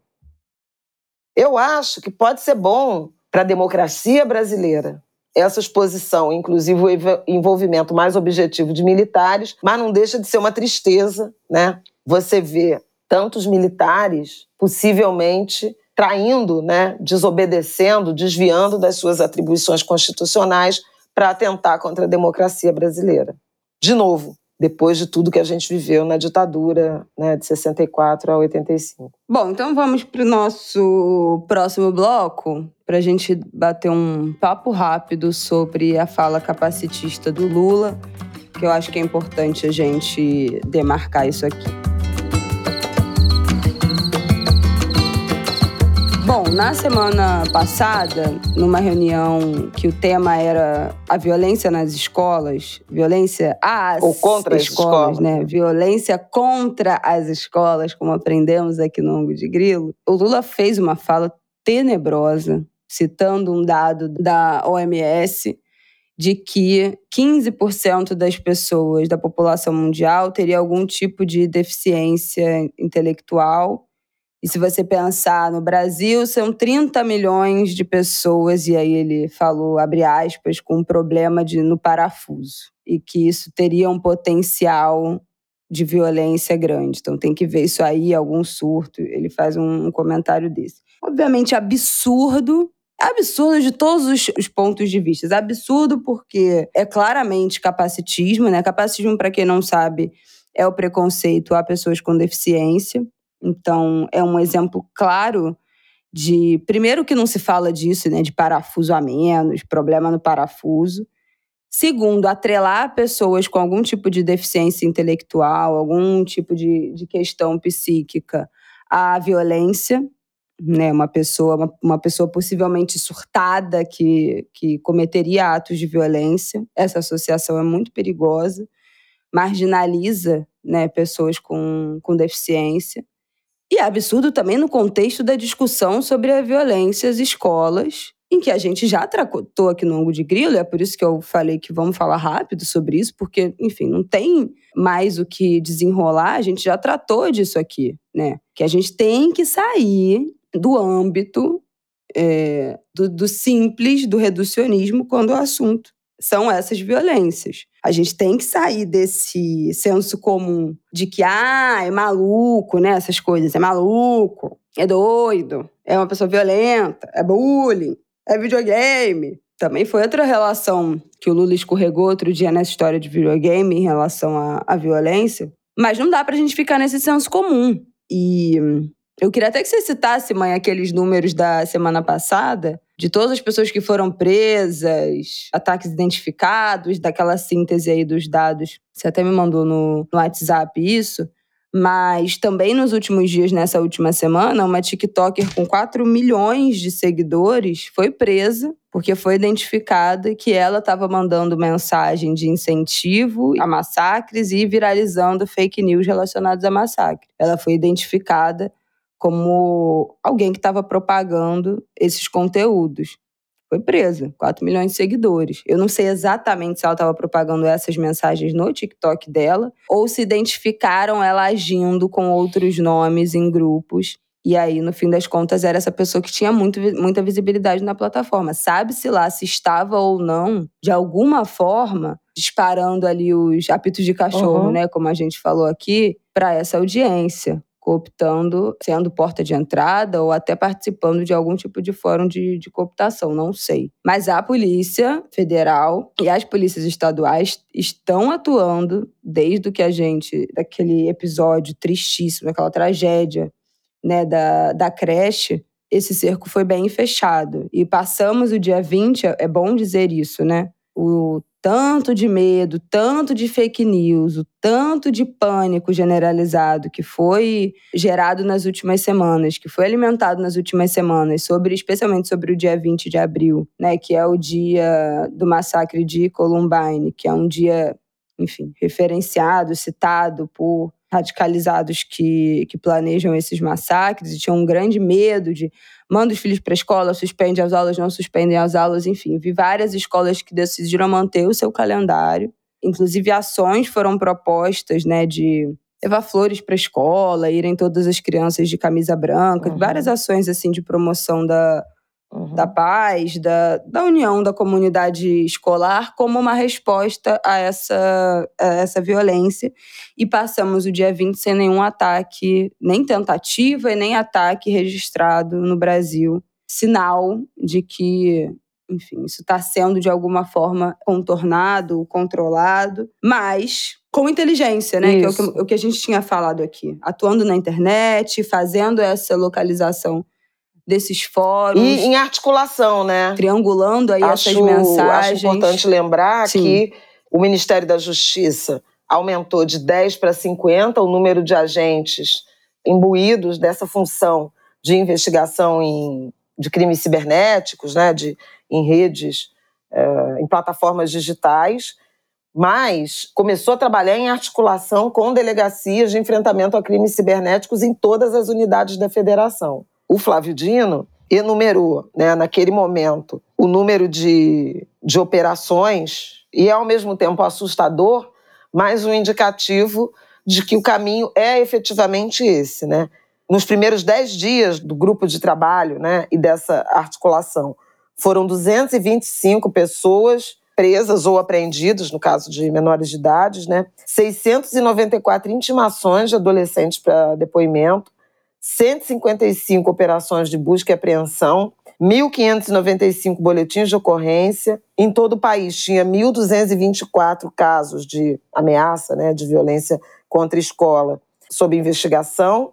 Eu acho que pode ser bom para a democracia brasileira essa exposição, inclusive o envolvimento mais objetivo de militares, mas não deixa de ser uma tristeza, né? Você vê tantos militares possivelmente traindo, né, desobedecendo, desviando das suas atribuições constitucionais para atentar contra a democracia brasileira. De novo, depois de tudo que a gente viveu na ditadura né, de 64 a 85.
Bom, então vamos para o nosso próximo bloco, para a gente bater um papo rápido sobre a fala capacitista do Lula, que eu acho que é importante a gente demarcar isso aqui. Bom, na semana passada, numa reunião que o tema era a violência nas escolas, violência às
Ou contra escolas, as escolas,
né? Violência contra as escolas, como aprendemos aqui no Ango de Grilo. O Lula fez uma fala tenebrosa, citando um dado da OMS de que 15% das pessoas da população mundial teria algum tipo de deficiência intelectual e se você pensar no Brasil, são 30 milhões de pessoas, e aí ele falou, abre aspas, com um problema de, no parafuso. E que isso teria um potencial de violência grande. Então tem que ver isso aí, algum surto. Ele faz um, um comentário desse. Obviamente absurdo, absurdo de todos os, os, pontos de vista. Absurdo porque é claramente capacitismo, né? Capacitismo, para quem não sabe, é o preconceito a pessoas com deficiência. Então, é um exemplo claro de, primeiro, que não se fala disso, né, de parafuso a menos, problema no parafuso. Segundo, atrelar pessoas com algum tipo de deficiência intelectual, algum tipo de, de questão psíquica à violência, né, uma pessoa, uma, uma, pessoa possivelmente surtada que, que cometeria atos de violência. Essa associação é muito perigosa, marginaliza né, pessoas com, com deficiência. E é absurdo também no contexto da discussão sobre a violência às escolas, em que a gente já tratou aqui no ângulo de grilo, é por isso que eu falei que vamos falar rápido sobre isso, porque, enfim, não tem mais o que desenrolar, a gente já tratou disso aqui, né? Que a gente tem que sair do âmbito é, do, do simples, do reducionismo, quando o assunto são essas violências. A gente tem que sair desse senso comum de que, ah, é maluco, né? Essas coisas. É maluco, é doido, é uma pessoa violenta, é bullying, é videogame. Também foi outra relação que o Lula escorregou outro dia nessa história de videogame em relação à, à violência. Mas não dá pra gente ficar nesse senso comum. E eu queria até que você citasse, mãe, aqueles números da semana passada, de todas as pessoas que foram presas, ataques identificados, daquela síntese aí dos dados. Você até me mandou no, no WhatsApp isso. Mas também nos últimos dias, nessa última semana, uma TikToker com 4 milhões de seguidores foi presa porque foi identificada que ela estava mandando mensagem de incentivo a massacres e viralizando fake news relacionados a massacre. Ela foi identificada como alguém que estava propagando esses conteúdos. Foi presa, 4 milhões de seguidores. Eu não sei exatamente se ela estava propagando essas mensagens no TikTok dela ou se identificaram ela agindo com outros nomes em grupos. E aí, no fim das contas, era essa pessoa que tinha muito, muita visibilidade na plataforma. Sabe-se lá se estava ou não, de alguma forma, disparando ali os apitos de cachorro, uhum. né? Como a gente falou aqui, para essa audiência cooptando, sendo porta de entrada ou até participando de algum tipo de fórum de, de cooptação, não sei. Mas a Polícia Federal e as polícias estaduais estão atuando desde que a gente, daquele episódio tristíssimo, aquela tragédia né, da, da creche, esse cerco foi bem fechado. E passamos o dia 20, é bom dizer isso, né? O tanto de medo, tanto de fake news, o tanto de pânico generalizado que foi gerado nas últimas semanas, que foi alimentado nas últimas semanas, sobre especialmente sobre o dia 20 de abril, né, que é o dia do massacre de Columbine, que é um dia, enfim, referenciado, citado por radicalizados que, que planejam esses massacres e tinham um grande medo de manda os filhos para a escola, suspende as aulas, não suspendem as aulas, enfim. Vi várias escolas que decidiram manter o seu calendário. Inclusive, ações foram propostas né, de levar flores para a escola, irem todas as crianças de camisa branca, uhum. várias ações assim de promoção da, uhum. da paz, da, da união da comunidade escolar, como uma resposta a essa, a essa violência. E passamos o dia 20 sem nenhum ataque, nem tentativa e nem ataque registrado no Brasil. Sinal de que enfim, isso está sendo de alguma forma contornado, controlado, mas com inteligência, né? Isso. Que é o que, o que a gente tinha falado aqui. Atuando na internet, fazendo essa localização desses fóruns.
E em articulação, né?
Triangulando aí acho, essas mensagens.
Acho importante lembrar Sim. que o Ministério da Justiça aumentou de 10 para 50 o número de agentes imbuídos dessa função de investigação em, de crimes cibernéticos, né, de, em redes, é, em plataformas digitais, mas começou a trabalhar em articulação com delegacias de enfrentamento a crimes cibernéticos em todas as unidades da federação o Flávio Dino enumerou, né, naquele momento, o número de, de operações e é ao mesmo tempo assustador, mas um indicativo de que o caminho é efetivamente esse, né? Nos primeiros dez dias do grupo de trabalho, né, e dessa articulação, foram 225 pessoas presas ou apreendidas, no caso de menores de idade, né? 694 intimações de adolescentes para depoimento, 155 operações de busca e apreensão, 1.595 boletins de ocorrência. Em todo o país tinha 1.224 casos de ameaça, né, de violência contra escola sob investigação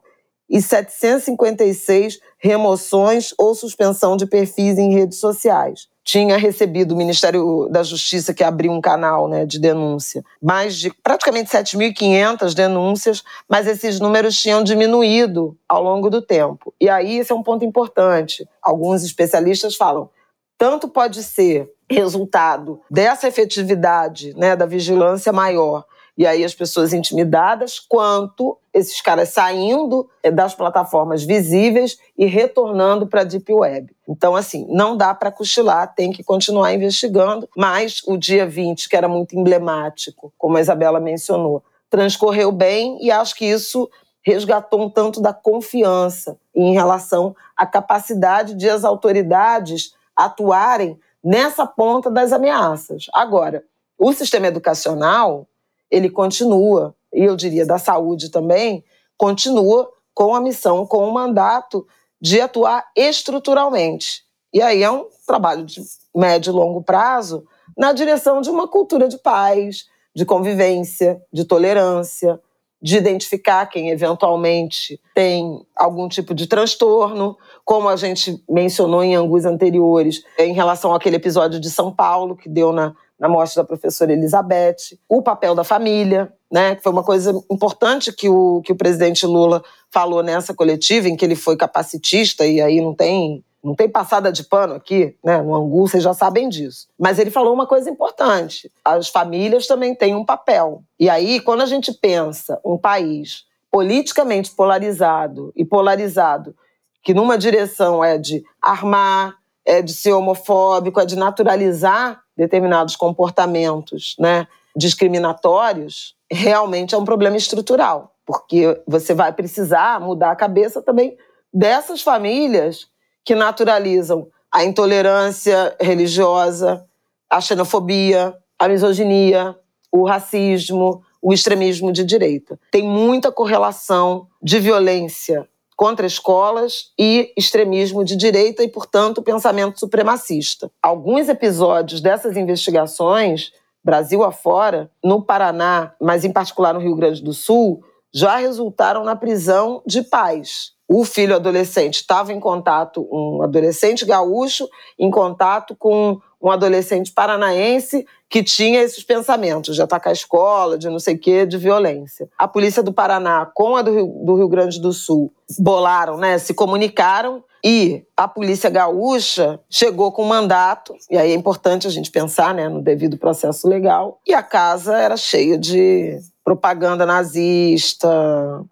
e 756 remoções ou suspensão de perfis em redes sociais tinha recebido o Ministério da Justiça, que abriu um canal né, de denúncia, mais de praticamente 7.500 denúncias, mas esses números tinham diminuído ao longo do tempo. E aí esse é um ponto importante. Alguns especialistas falam, tanto pode ser resultado dessa efetividade né, da vigilância maior e aí as pessoas intimidadas, quanto esses caras saindo eh, das plataformas visíveis e retornando para a Deep Web. Então, assim, não dá para cochilar, tem que continuar investigando, mas o dia 20, que era muito emblemático, como a Isabela mencionou, transcorreu bem e acho que isso resgatou um tanto da confiança em relação à capacidade de as autoridades atuarem nessa ponta das ameaças. Agora, o sistema educacional ele continua, e eu diria da saúde também, continua com a missão, com o mandato de atuar estruturalmente. E aí é um trabalho de médio e longo prazo na direção de uma cultura de paz, de convivência, de tolerância, de identificar quem eventualmente tem algum tipo de transtorno, como a gente mencionou em ângulos anteriores, em relação àquele episódio de São Paulo que deu na na morte da professora Elizabeth, o papel da família, né, que foi uma coisa importante que o, que o presidente Lula falou nessa coletiva, em que ele foi capacitista, e aí não tem, não tem passada de pano aqui, né, no Angu, vocês já sabem disso. Mas ele falou uma coisa importante: as famílias também têm um papel. E aí, quando a gente pensa um país politicamente polarizado e polarizado, que numa direção é de armar, é de ser homofóbico, é de naturalizar determinados comportamentos né, discriminatórios, realmente é um problema estrutural, porque você vai precisar mudar a cabeça também dessas famílias que naturalizam a intolerância religiosa, a xenofobia, a misoginia, o racismo, o extremismo de direita. Tem muita correlação de violência contra escolas e extremismo de direita e, portanto, pensamento supremacista. Alguns episódios dessas investigações, Brasil afora, no Paraná, mas em particular no Rio Grande do Sul, já resultaram na prisão de pais. O filho adolescente estava em contato, um adolescente gaúcho, em contato com um adolescente paranaense que tinha esses pensamentos de atacar a escola, de não sei o quê, de violência. A polícia do Paraná com a do Rio, do Rio Grande do Sul bolaram, né, se comunicaram e a polícia gaúcha chegou com um mandato, e aí é importante a gente pensar né, no devido processo legal, e a casa era cheia de propaganda nazista,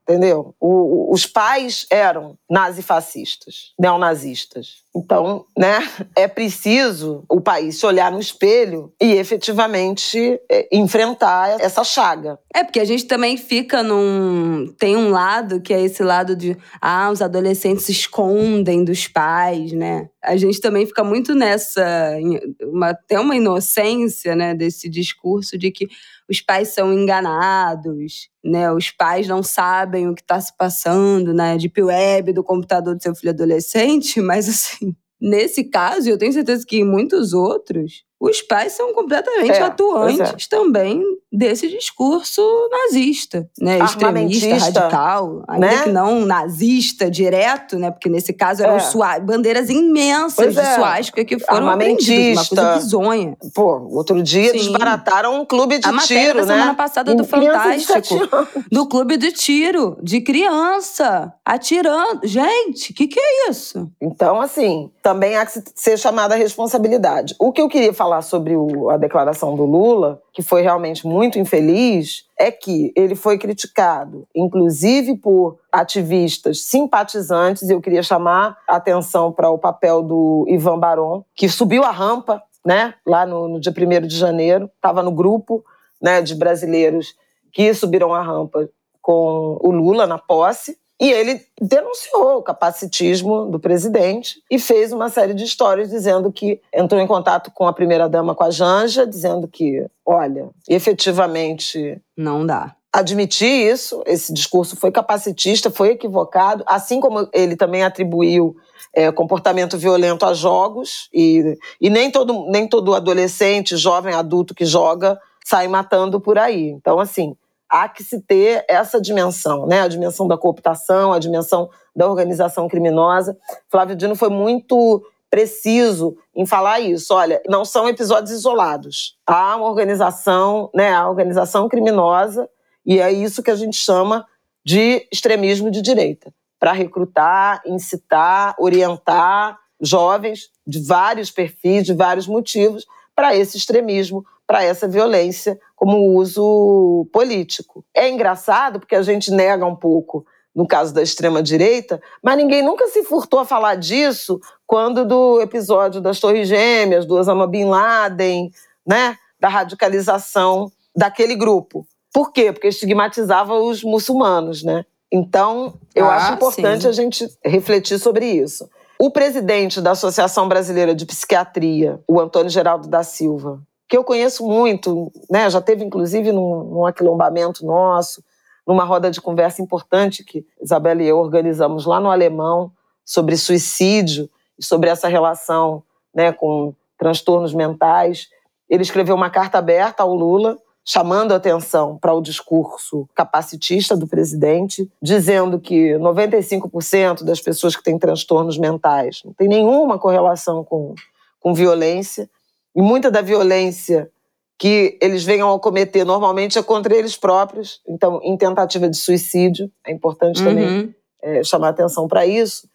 entendeu? O, os pais eram nazifascistas, neonazistas. Então, né, é preciso o país se olhar no espelho e efetivamente é, enfrentar essa chaga.
É, porque a gente também fica num. Tem um lado que é esse lado de. Ah, os adolescentes se escondem dos pais, né? A gente também fica muito nessa. Uma, tem uma inocência, né, desse discurso de que os pais são enganados, né? Os pais não sabem o que está se passando na né? Deep Web do computador do seu filho adolescente, (laughs) mas assim, nesse caso, eu tenho certeza que em muitos outros, os pais são completamente é, atuantes é. também desse discurso nazista, né? Extremista, radical, ainda né? que não nazista direto, né? Porque nesse caso eram é. bandeiras imensas pois de é. suástica que foram uma coisa bizonha.
Pô, outro dia Sim. desbarataram um clube de
A
tiro,
da né? semana passada do Fantástico, do clube de tiro, de criança, atirando. Gente, o que, que é isso?
Então, assim, também há que ser chamada a responsabilidade. O que eu queria falar falar sobre o, a declaração do Lula, que foi realmente muito infeliz, é que ele foi criticado, inclusive por ativistas simpatizantes, e eu queria chamar a atenção para o papel do Ivan Baron, que subiu a rampa, né, lá no, no dia 1 de janeiro, estava no grupo né, de brasileiros que subiram a rampa com o Lula na posse, e ele denunciou o capacitismo do presidente e fez uma série de histórias dizendo que entrou em contato com a primeira-dama, com a Janja, dizendo que, olha, efetivamente.
Não dá
admitir isso, esse discurso foi capacitista, foi equivocado, assim como ele também atribuiu é, comportamento violento a jogos, e, e nem, todo, nem todo adolescente, jovem, adulto que joga sai matando por aí. Então, assim, há que se ter essa dimensão, né? A dimensão da cooptação, a dimensão da organização criminosa. Flávio Dino foi muito preciso em falar isso. Olha, não são episódios isolados. Há uma organização, né? A organização criminosa e é isso que a gente chama de extremismo de direita, para recrutar, incitar, orientar jovens de vários perfis, de vários motivos, para esse extremismo, para essa violência como uso político. É engraçado porque a gente nega um pouco no caso da extrema-direita, mas ninguém nunca se furtou a falar disso quando do episódio das Torres Gêmeas, do Osama Bin Laden, né, da radicalização daquele grupo. Por quê? Porque estigmatizava os muçulmanos, né? Então, eu ah, acho importante sim. a gente refletir sobre isso. O presidente da Associação Brasileira de Psiquiatria, o Antônio Geraldo da Silva, que eu conheço muito, né? Já teve inclusive num, num aquilombamento nosso, numa roda de conversa importante que Isabela e eu organizamos lá no Alemão sobre suicídio e sobre essa relação, né, com transtornos mentais. Ele escreveu uma carta aberta ao Lula chamando atenção para o discurso capacitista do presidente, dizendo que 95% das pessoas que têm transtornos mentais não tem nenhuma correlação com, com violência e muita da violência que eles venham a cometer normalmente é contra eles próprios, então em tentativa de suicídio, é importante uhum. também é, chamar atenção para isso,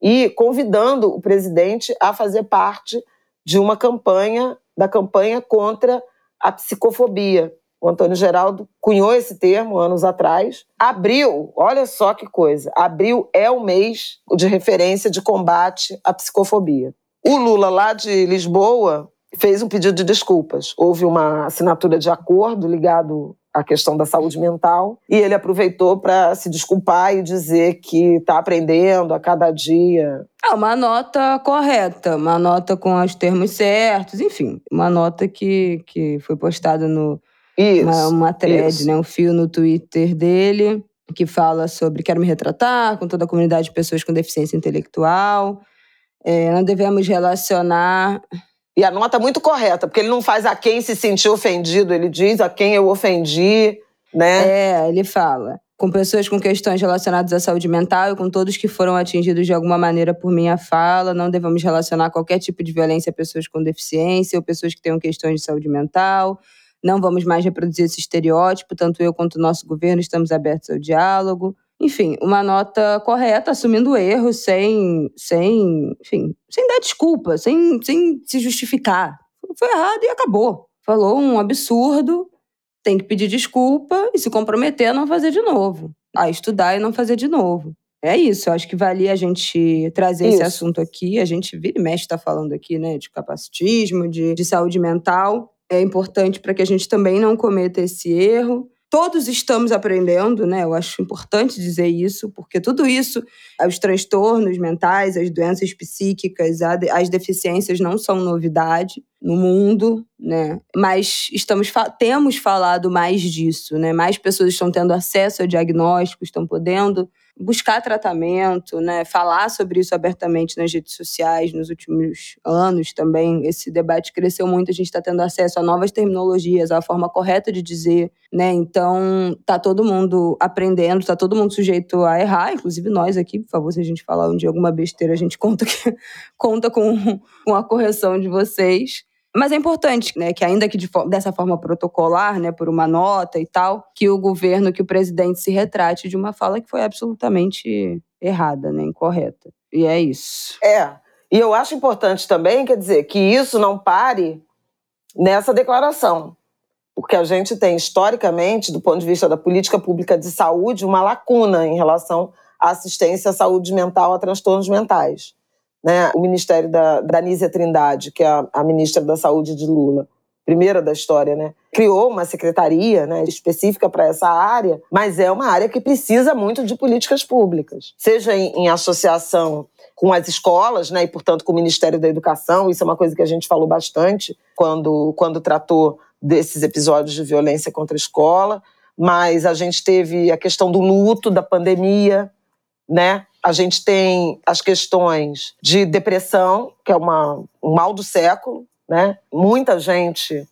e convidando o presidente a fazer parte de uma campanha, da campanha contra a psicofobia. O Antônio Geraldo cunhou esse termo anos atrás. Abril, olha só que coisa, abril é o mês de referência de combate à psicofobia. O Lula, lá de Lisboa, fez um pedido de desculpas. Houve uma assinatura de acordo ligado à questão da saúde mental e ele aproveitou para se desculpar e dizer que está aprendendo a cada dia.
É uma nota correta, uma nota com os termos certos, enfim, uma nota que, que foi postada no,
Isso,
uma, uma thread,
isso.
né? Um fio no Twitter dele que fala sobre quero me retratar com toda a comunidade de pessoas com deficiência intelectual. É, não devemos relacionar.
E a nota é muito correta, porque ele não faz a quem se sentiu ofendido, ele diz a quem eu ofendi, né?
É, ele fala. Com pessoas com questões relacionadas à saúde mental e com todos que foram atingidos de alguma maneira por minha fala, não devemos relacionar qualquer tipo de violência a pessoas com deficiência ou pessoas que tenham questões de saúde mental. Não vamos mais reproduzir esse estereótipo, tanto eu quanto o nosso governo estamos abertos ao diálogo. Enfim, uma nota correta, assumindo erros, sem, sem, enfim, sem dar desculpa, sem, sem se justificar. Foi errado e acabou. Falou um absurdo, tem que pedir desculpa e se comprometer a não fazer de novo. A estudar e não fazer de novo. É isso, eu acho que valia a gente trazer
Isso.
esse assunto aqui. A gente vira e mexe está falando aqui, né, de capacitismo, de, de saúde mental. É importante para que a gente também não cometa esse erro. Todos estamos aprendendo, né? Eu acho importante dizer isso, porque tudo isso, os transtornos mentais, as doenças psíquicas, as deficiências não são novidade no mundo, né? Mas estamos temos falado mais disso, né? Mais pessoas estão tendo acesso a diagnósticos, estão podendo buscar tratamento, né? Falar sobre isso abertamente nas redes sociais nos últimos anos também. Esse debate cresceu muito, a gente está tendo acesso a novas terminologias, a forma correta de dizer, né? Então, tá todo mundo aprendendo, tá todo mundo sujeito a errar, inclusive nós aqui, por favor, se a gente falar um dia alguma besteira, a gente conta que (laughs) conta com, com a correção de vocês. Mas é importante, né, que ainda que de dessa forma protocolar, né, por uma nota e tal, que o governo, que o presidente se retrate de uma fala que foi absolutamente errada, né, incorreta. E é isso.
É. E eu acho importante também, quer dizer, que isso não pare nessa declaração. Porque a gente tem, historicamente, do ponto de vista da política pública de saúde, uma lacuna em relação à assistência à saúde mental, a transtornos mentais. Né? O Ministério da, da Trindade, que é a, a ministra da Saúde de Lula, primeira da história, né? criou uma secretaria né, específica para essa área, mas é uma área que precisa muito de políticas públicas, seja em, em associação com as escolas, né, e portanto com o Ministério da Educação. Isso é uma coisa que a gente falou bastante quando, quando tratou desses episódios de violência contra a escola. Mas a gente teve a questão do luto, da pandemia, né? A gente tem as questões de depressão, que é uma, um mal do século, né? Muita gente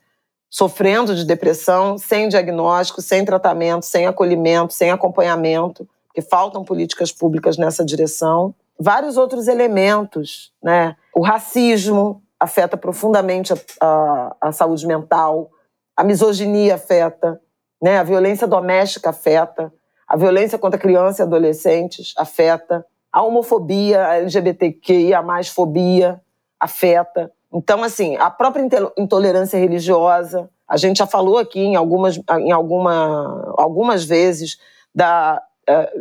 sofrendo de depressão, sem diagnóstico, sem tratamento, sem acolhimento, sem acompanhamento, porque faltam políticas públicas nessa direção. Vários outros elementos, né? O racismo afeta profundamente a, a, a saúde mental, a misoginia afeta, né? A violência doméstica afeta, a violência contra crianças e adolescentes afeta, a homofobia, a LGBTQIA+, fobia afeta. Então, assim, a própria intolerância religiosa, a gente já falou aqui em algumas, em alguma, algumas vezes da eh,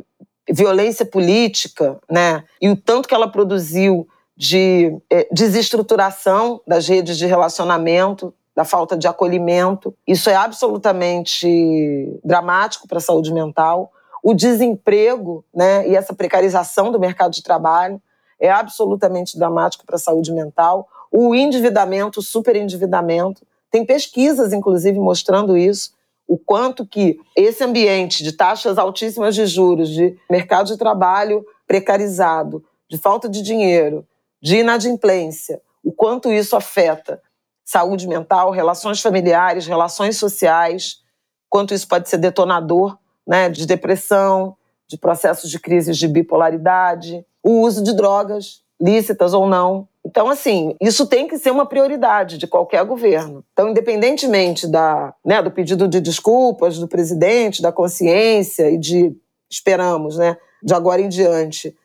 violência política, né? E o tanto que ela produziu de eh, desestruturação das redes de relacionamento, da falta de acolhimento. Isso é absolutamente dramático para a saúde mental. O desemprego, né? E essa precarização do mercado de trabalho é absolutamente dramático para a saúde mental. O endividamento, o superendividamento. Tem pesquisas, inclusive, mostrando isso, o quanto que esse ambiente de taxas altíssimas de juros, de mercado de trabalho precarizado, de falta de dinheiro, de inadimplência, o quanto isso afeta saúde mental, relações familiares, relações sociais, quanto isso pode ser detonador né, de depressão, de processos de crises de bipolaridade, o uso de drogas, lícitas ou não. Então, assim, isso tem que ser uma prioridade de qualquer governo. Então, independentemente da, né, do pedido de desculpas do presidente, da consciência e de, esperamos, né, de agora em diante,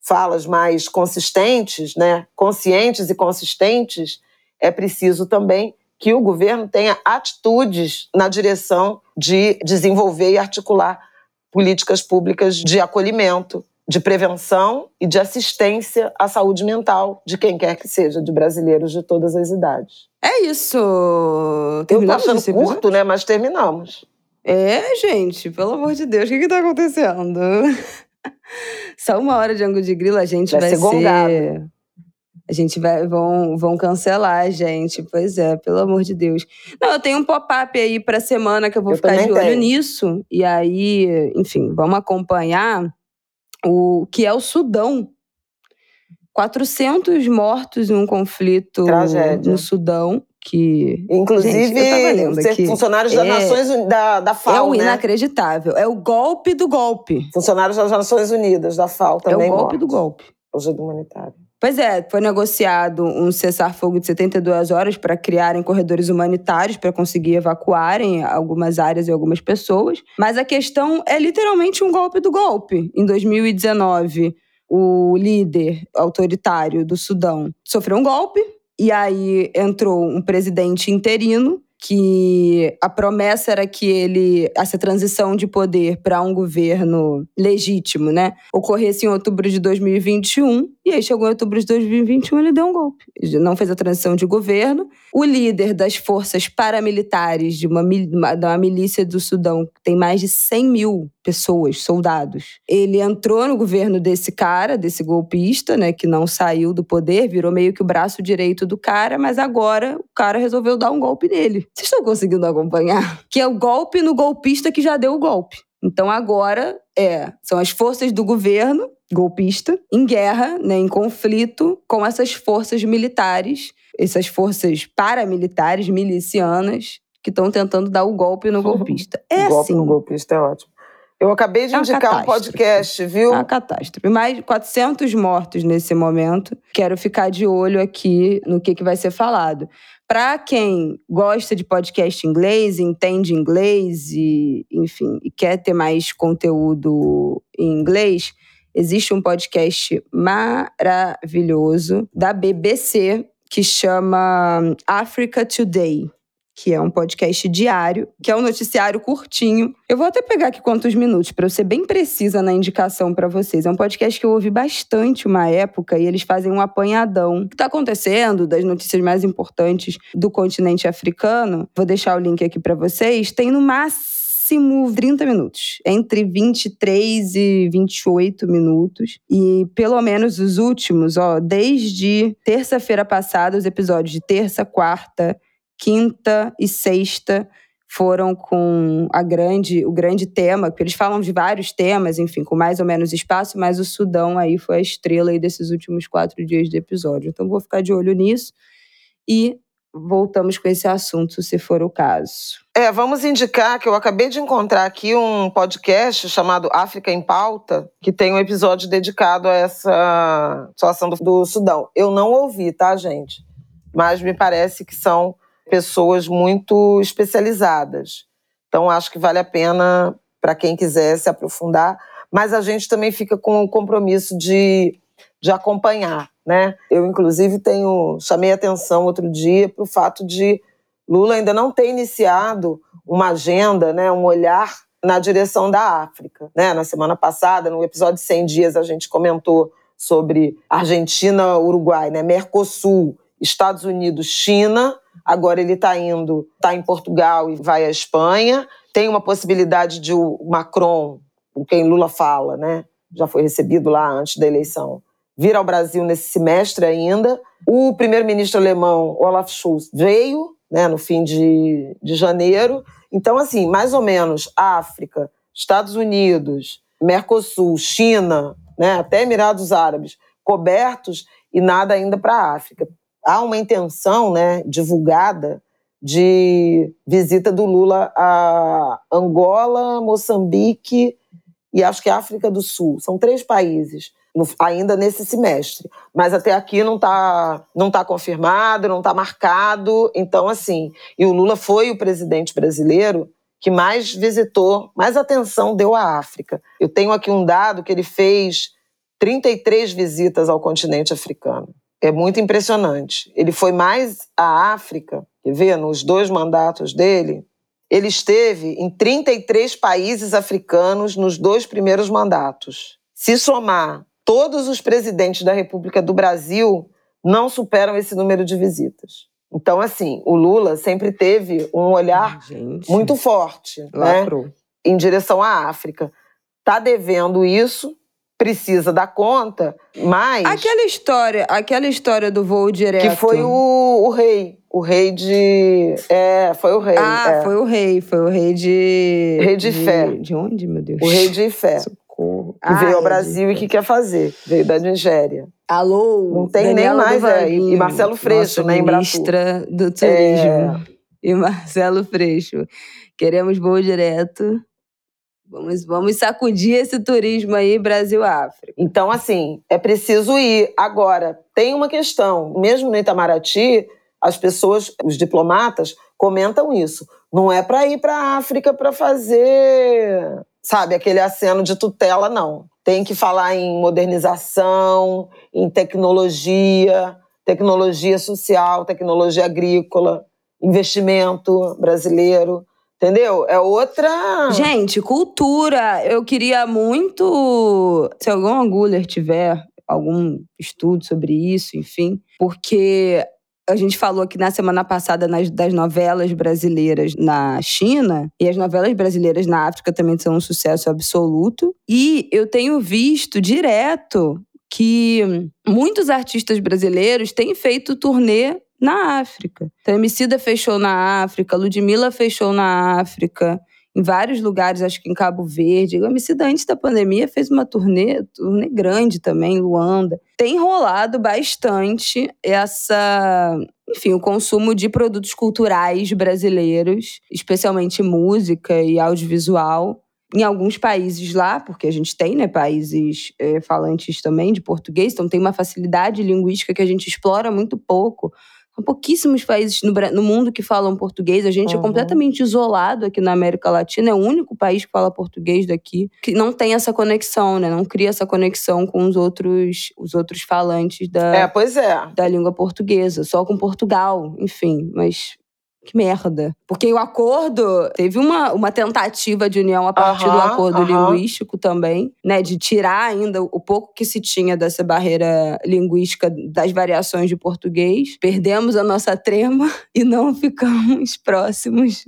falas mais consistentes, né, conscientes e consistentes, é preciso também que o governo tenha atitudes na direção de desenvolver e articular políticas públicas de acolhimento, de prevenção e de assistência à saúde mental de quem quer que seja, de brasileiros de todas as idades.
É isso.
Eu tô
Terminamos
achando curto, né? Mas terminamos.
É, gente, pelo amor de Deus, o que que tá acontecendo? (laughs) Só uma hora de ângulo de grilo, a gente
Vai
vai,
ser
ser... A gente vai, vão, vão cancelar a gente. Pois é, pelo amor de Deus. Não, eu tenho um pop-up aí pra semana que eu vou eu ficar de olho tenho. nisso. E aí, enfim, vamos acompanhar o que é o Sudão. 400 mortos em um conflito Tragédia. no Sudão que.
Inclusive, gente, funcionários é, das Nações da, da FAO.
É o
né?
inacreditável. É o golpe do golpe.
Funcionários das Nações Unidas, da FAO também.
É o golpe do golpe.
Ajuda humanitária.
Pois é, foi negociado um cessar-fogo de 72 horas para criarem corredores humanitários para conseguir evacuarem algumas áreas e algumas pessoas. Mas a questão é literalmente um golpe do golpe. Em 2019, o líder autoritário do Sudão sofreu um golpe, e aí entrou um presidente interino que a promessa era que ele essa transição de poder para um governo legítimo, né, ocorresse em outubro de 2021 e aí chegou em outubro de 2021 ele deu um golpe. Ele não fez a transição de governo. O líder das forças paramilitares de uma, de uma milícia do Sudão, que tem mais de 100 mil pessoas, soldados, ele entrou no governo desse cara, desse golpista, né, que não saiu do poder, virou meio que o braço direito do cara, mas agora o cara resolveu dar um golpe nele. Vocês estão conseguindo acompanhar? Que é o golpe no golpista que já deu o golpe. Então agora é, são as forças do governo golpista em guerra, né, em conflito com essas forças militares, essas forças paramilitares milicianas que estão tentando dar o golpe no golpista. É
o golpe
assim.
no golpista é ótimo. Eu acabei de é indicar um podcast, viu?
É uma catástrofe. Mais de 400 mortos nesse momento. Quero ficar de olho aqui no que, que vai ser falado. Para quem gosta de podcast inglês, entende inglês e, enfim, e quer ter mais conteúdo em inglês, existe um podcast maravilhoso da BBC que chama Africa Today que é um podcast diário, que é um noticiário curtinho. Eu vou até pegar aqui quantos minutos para eu ser bem precisa na indicação para vocês. É um podcast que eu ouvi bastante uma época e eles fazem um apanhadão do que está acontecendo, das notícias mais importantes do continente africano. Vou deixar o link aqui para vocês. Tem no máximo 30 minutos, entre 23 e 28 minutos. E pelo menos os últimos, ó, desde terça-feira passada, os episódios de terça, quarta quinta e sexta foram com a grande, o grande tema, porque eles falam de vários temas, enfim, com mais ou menos espaço, mas o Sudão aí foi a estrela aí desses últimos quatro dias de episódio. Então vou ficar de olho nisso e voltamos com esse assunto, se for o caso.
É, vamos indicar que eu acabei de encontrar aqui um podcast chamado África em Pauta, que tem um episódio dedicado a essa situação do, do Sudão. Eu não ouvi, tá, gente? Mas me parece que são pessoas muito especializadas. Então, acho que vale a pena para quem quiser se aprofundar, mas a gente também fica com o compromisso de, de acompanhar. Né? Eu, inclusive, tenho chamei atenção outro dia para o fato de Lula ainda não ter iniciado uma agenda, né, um olhar na direção da África. Né? Na semana passada, no episódio 100 dias, a gente comentou sobre Argentina, Uruguai, né? Mercosul, Estados Unidos, China Agora ele está indo, está em Portugal e vai à Espanha. Tem uma possibilidade de o Macron, com quem Lula fala, né? Já foi recebido lá antes da eleição, vir ao Brasil nesse semestre ainda. O primeiro-ministro alemão, Olaf Scholz, veio né, no fim de, de janeiro. Então, assim, mais ou menos África, Estados Unidos, Mercosul, China, né, até Emirados Árabes, cobertos e nada ainda para a África há uma intenção né, divulgada de visita do Lula a Angola, Moçambique e acho que África do Sul. São três países ainda nesse semestre, mas até aqui não está não tá confirmado, não está marcado. Então, assim, e o Lula foi o presidente brasileiro que mais visitou, mais atenção deu à África. Eu tenho aqui um dado que ele fez 33 visitas ao continente africano é muito impressionante. Ele foi mais à África, quer ver, nos dois mandatos dele, ele esteve em 33 países africanos nos dois primeiros mandatos. Se somar todos os presidentes da República do Brasil, não superam esse número de visitas. Então, assim, o Lula sempre teve um olhar Gente, muito forte né, em direção à África. Está devendo isso, precisa dar conta, mas
aquela história, aquela história do voo direto
que foi o, o rei, o rei de é, foi o rei.
Ah,
é.
foi o rei, foi o rei de
rei de, de fé.
De onde, meu Deus?
O rei de fé. Que ah, veio ao Brasil e que quer fazer. Veio da Nigéria.
Alô,
não tem
Daniela
nem mais é, e Marcelo Freixo, né,
ministra do turismo. É... E Marcelo Freixo. Queremos voo direto Vamos, vamos sacudir esse turismo aí Brasil-África.
Então, assim, é preciso ir. Agora, tem uma questão. Mesmo no Itamaraty, as pessoas, os diplomatas, comentam isso. Não é para ir para a África para fazer, sabe, aquele aceno de tutela, não. Tem que falar em modernização, em tecnologia, tecnologia social, tecnologia agrícola, investimento brasileiro. Entendeu? É outra.
Gente, cultura. Eu queria muito. Se algum Angular tiver algum estudo sobre isso, enfim, porque a gente falou aqui na semana passada nas, das novelas brasileiras na China, e as novelas brasileiras na África também são um sucesso absoluto. E eu tenho visto direto que muitos artistas brasileiros têm feito turnê na África. Então, Emicida fechou na África, Ludmilla fechou na África, em vários lugares, acho que em Cabo Verde. O Emicida, antes da pandemia, fez uma turnê, turnê grande também, Luanda. Tem rolado bastante essa enfim, o consumo de produtos culturais brasileiros, especialmente música e audiovisual, em alguns países lá, porque a gente tem né, países é, falantes também de português, então tem uma facilidade linguística que a gente explora muito pouco. São pouquíssimos países no, no, mundo que falam português. A gente uhum. é completamente isolado aqui na América Latina. É o único país que fala português daqui que não tem essa conexão, né? Não cria essa conexão com os outros, os outros falantes da,
é, pois é.
da língua portuguesa. Só com Portugal, enfim. Mas que merda. Porque o acordo teve uma, uma tentativa de união a partir do acordo linguístico também, né? De tirar ainda o pouco que se tinha dessa barreira linguística das variações de português. Perdemos a nossa trema (laughs) e não ficamos próximos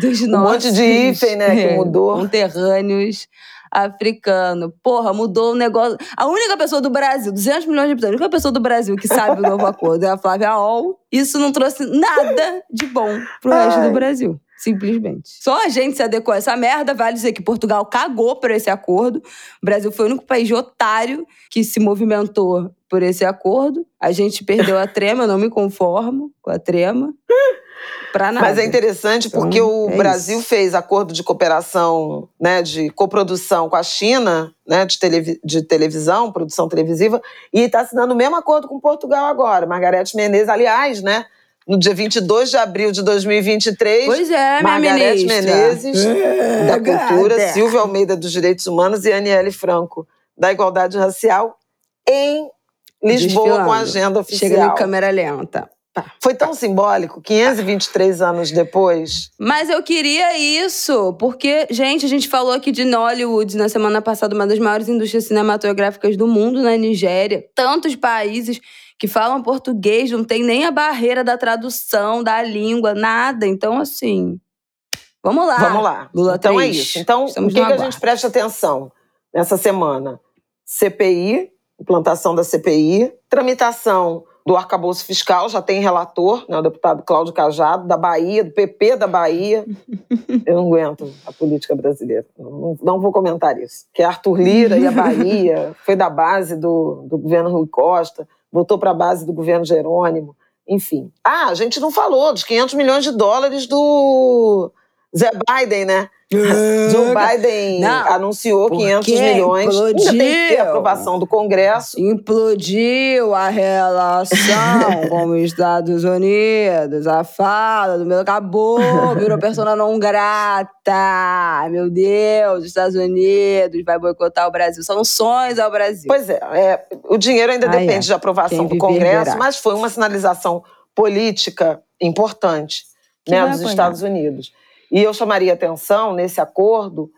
dos
um
nossos.
Um monte de hífen, né? (laughs)
É,
que mudou.
Conterrâneos africano. Porra, mudou o negócio. A única pessoa do Brasil, 200 milhões de habitantes, a única pessoa do Brasil que sabe o novo (laughs) acordo é a Flávia Ol. Isso não trouxe nada de bom pro Ai. resto do Brasil. Simplesmente. Só a gente se adequou a essa merda. Vale dizer que Portugal cagou por esse acordo. O Brasil foi o único país otário que se movimentou por esse acordo. A gente perdeu a trema, eu não me conformo com a trema. (laughs) Pra nada.
Mas é interessante então, porque o é Brasil isso. fez acordo de cooperação, né, de coprodução com a China, né, de, televi de televisão, produção televisiva, e está assinando o mesmo acordo com Portugal agora. Margarete Menezes, aliás, né, no dia 22 de abril de 2023.
Pois é,
Margarete Menezes, é, da Cultura, Silvia Almeida, dos Direitos Humanos, e Aniele Franco, da Igualdade Racial, em Lisboa, Desfilando. com a agenda oficial.
Chega em câmera lenta.
Tá. Foi tão simbólico, 523 anos depois.
Mas eu queria isso, porque, gente, a gente falou aqui de Nollywood na semana passada, uma das maiores indústrias cinematográficas do mundo na Nigéria. Tantos países que falam português, não tem nem a barreira da tradução, da língua, nada. Então, assim, vamos lá.
Vamos lá.
Lula
então
3.
é isso. Então, Estamos o que, que a gente presta atenção nessa semana? CPI, implantação da CPI, tramitação do arcabouço fiscal, já tem relator, né, o deputado Cláudio Cajado, da Bahia, do PP da Bahia. (laughs) Eu não aguento a política brasileira, não, não vou comentar isso. Que é Arthur Lira e a Bahia, (laughs) foi da base do, do governo Rui Costa, voltou para a base do governo Jerônimo, enfim. Ah, a gente não falou dos 500 milhões de dólares do Zé Biden, né? Joe Biden não, anunciou 500 milhões.
Explodiu.
Ainda tem que ter aprovação do Congresso.
Implodiu a relação (laughs) com os Estados Unidos. A fala do meu acabou, virou persona não grata. Meu Deus, os Estados Unidos vai boicotar o Brasil. Sanções ao Brasil.
Pois é, é o dinheiro ainda depende é. de aprovação Quem do Congresso, verá. mas foi uma sinalização política importante né, dos Estados Unidos. E eu chamaria atenção nesse acordo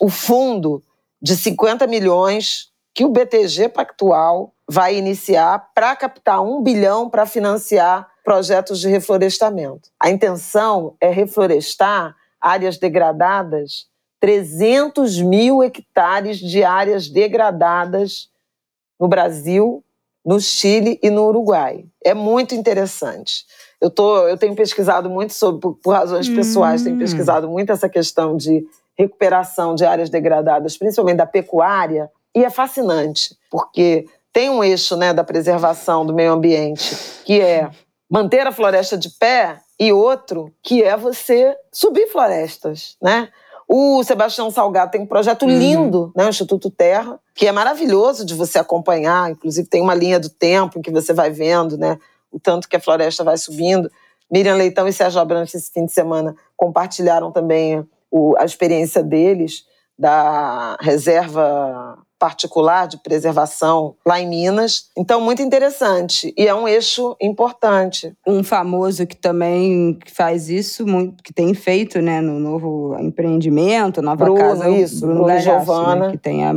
o fundo de 50 milhões que o BTG Pactual vai iniciar para captar um bilhão para financiar projetos de reflorestamento. A intenção é reflorestar áreas degradadas 300 mil hectares de áreas degradadas no Brasil, no Chile e no Uruguai. É muito interessante. Eu, tô, eu tenho pesquisado muito sobre, por, por razões pessoais, tenho hum. pesquisado muito essa questão de recuperação de áreas degradadas, principalmente da pecuária, e é fascinante, porque tem um eixo né, da preservação do meio ambiente, que é manter a floresta de pé, e outro que é você subir florestas, né? O Sebastião Salgado tem um projeto uhum. lindo, né, o Instituto Terra, que é maravilhoso de você acompanhar. Inclusive tem uma linha do tempo em que você vai vendo, né, o tanto que a floresta vai subindo. Miriam Leitão e Sérgio Abrantes esse fim de semana compartilharam também o, a experiência deles da reserva particular de preservação lá em Minas. Então, muito interessante. E é um eixo importante.
Um famoso que também faz isso, muito, que tem feito né, no novo empreendimento, Nova
Bruno,
Casa.
Isso, Bruno, Bruno Galhaço, Giovana.
Né, que tem a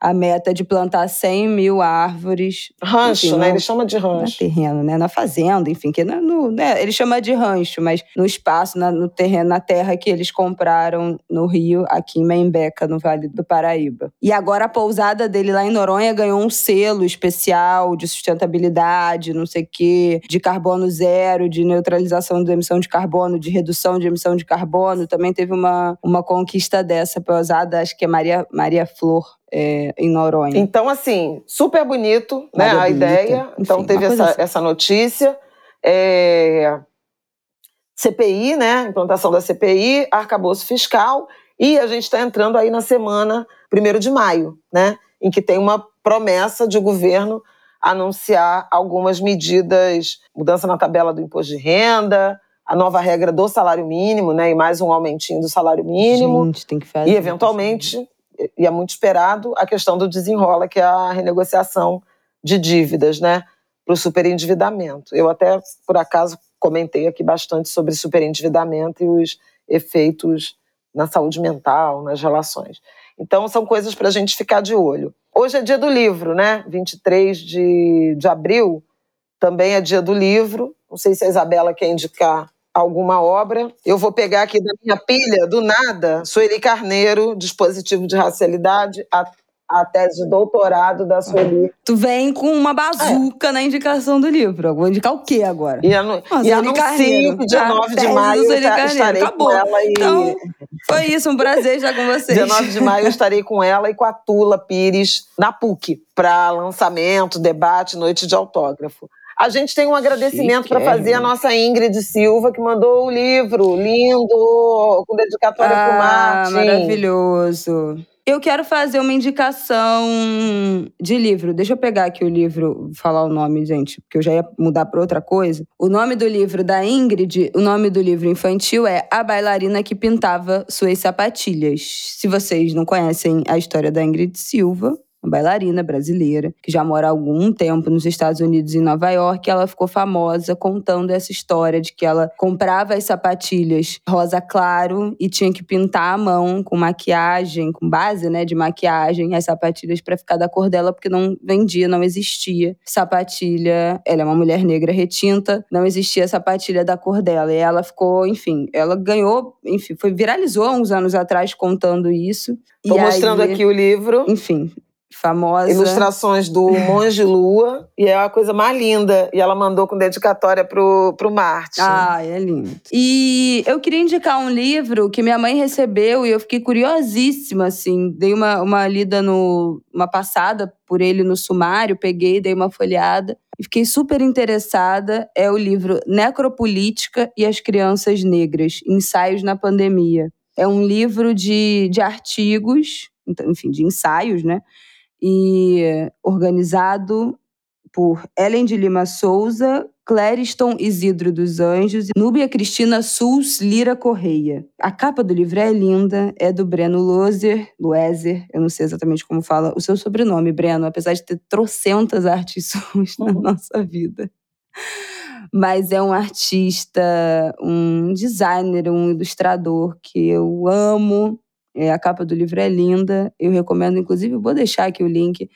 a meta de plantar 100 mil árvores.
Rancho, enfim, né? No, ele chama de rancho.
No terreno, né? Na fazenda, enfim, que no, né? ele chama de rancho, mas no espaço, na, no terreno, na terra que eles compraram no Rio, aqui em Membeca, no Vale do Paraíba. E agora a pousada dele lá em Noronha ganhou um selo especial de sustentabilidade, não sei o quê, de carbono zero, de neutralização da emissão de carbono, de redução de emissão de carbono. Também teve uma, uma conquista dessa pousada, acho que é Maria, Maria Flor é, em Noronha.
Então, assim, super bonito, né, a ideia. Enfim, então, teve essa, assim. essa notícia. É... CPI, né, implantação da CPI, arcabouço fiscal, e a gente está entrando aí na semana 1 de maio, né, em que tem uma promessa de governo anunciar algumas medidas, mudança na tabela do imposto de renda, a nova regra do salário mínimo, né, e mais um aumentinho do salário mínimo.
Gente, tem que fazer.
E eventualmente e é muito esperado, a questão do desenrola, que é a renegociação de dívidas, né, para o superendividamento. Eu até, por acaso, comentei aqui bastante sobre superendividamento e os efeitos na saúde mental, nas relações. Então, são coisas para a gente ficar de olho. Hoje é dia do livro, né? 23 de, de abril também é dia do livro. Não sei se a Isabela quer indicar alguma obra. Eu vou pegar aqui da minha pilha, do nada, Sueli Carneiro, Dispositivo de Racialidade, a, a tese de doutorado da Sueli.
Tu vem com uma bazuca é. na indicação do livro. vou indicar o quê agora?
E, anu Nossa, e anuncio que dia 9 de maio eu estarei Acabou. com ela e...
Então, foi isso, um prazer estar com vocês.
Dia 9 de maio eu estarei com ela e com a Tula Pires na PUC para lançamento, debate, noite de autógrafo. A gente tem um agradecimento para fazer a nossa Ingrid Silva, que mandou o livro lindo, com dedicatória ah, para o Martin.
Maravilhoso. Eu quero fazer uma indicação de livro. Deixa eu pegar aqui o livro, falar o nome, gente, porque eu já ia mudar para outra coisa. O nome do livro da Ingrid, o nome do livro infantil é A Bailarina que Pintava Suas Sapatilhas. Se vocês não conhecem a história da Ingrid Silva, uma bailarina brasileira, que já mora há algum tempo nos Estados Unidos em Nova York. Ela ficou famosa contando essa história de que ela comprava as sapatilhas rosa claro e tinha que pintar a mão com maquiagem, com base né, de maquiagem, as sapatilhas para ficar da cor dela, porque não vendia, não existia sapatilha. Ela é uma mulher negra retinta, não existia sapatilha da cor dela. E ela ficou, enfim, ela ganhou, enfim, foi viralizou uns anos atrás contando isso.
Tô mostrando aí, aqui o livro.
Enfim, famosa.
Ilustrações do Monge Lua, e é a coisa mais linda. E ela mandou com dedicatória pro, pro Marte.
Ah, é lindo. E eu queria indicar um livro que minha mãe recebeu e eu fiquei curiosíssima, assim. Dei uma, uma lida no. uma passada por ele no sumário, peguei, dei uma folhada. E fiquei super interessada. É o livro Necropolítica e as Crianças Negras: Ensaios na Pandemia. É um livro de, de artigos, então, enfim, de ensaios, né? E organizado por Ellen de Lima Souza, Clériston Isidro dos Anjos e Núbia Cristina Sus Lira Correia. A capa do livro é linda, é do Breno Lozer, Loezer, eu não sei exatamente como fala o seu sobrenome, Breno, apesar de ter trocentas artes suas (laughs) na uhum. nossa vida. Mas é um artista, um designer, um ilustrador que eu amo, é, a capa do livro é linda, eu recomendo, inclusive, vou deixar aqui o link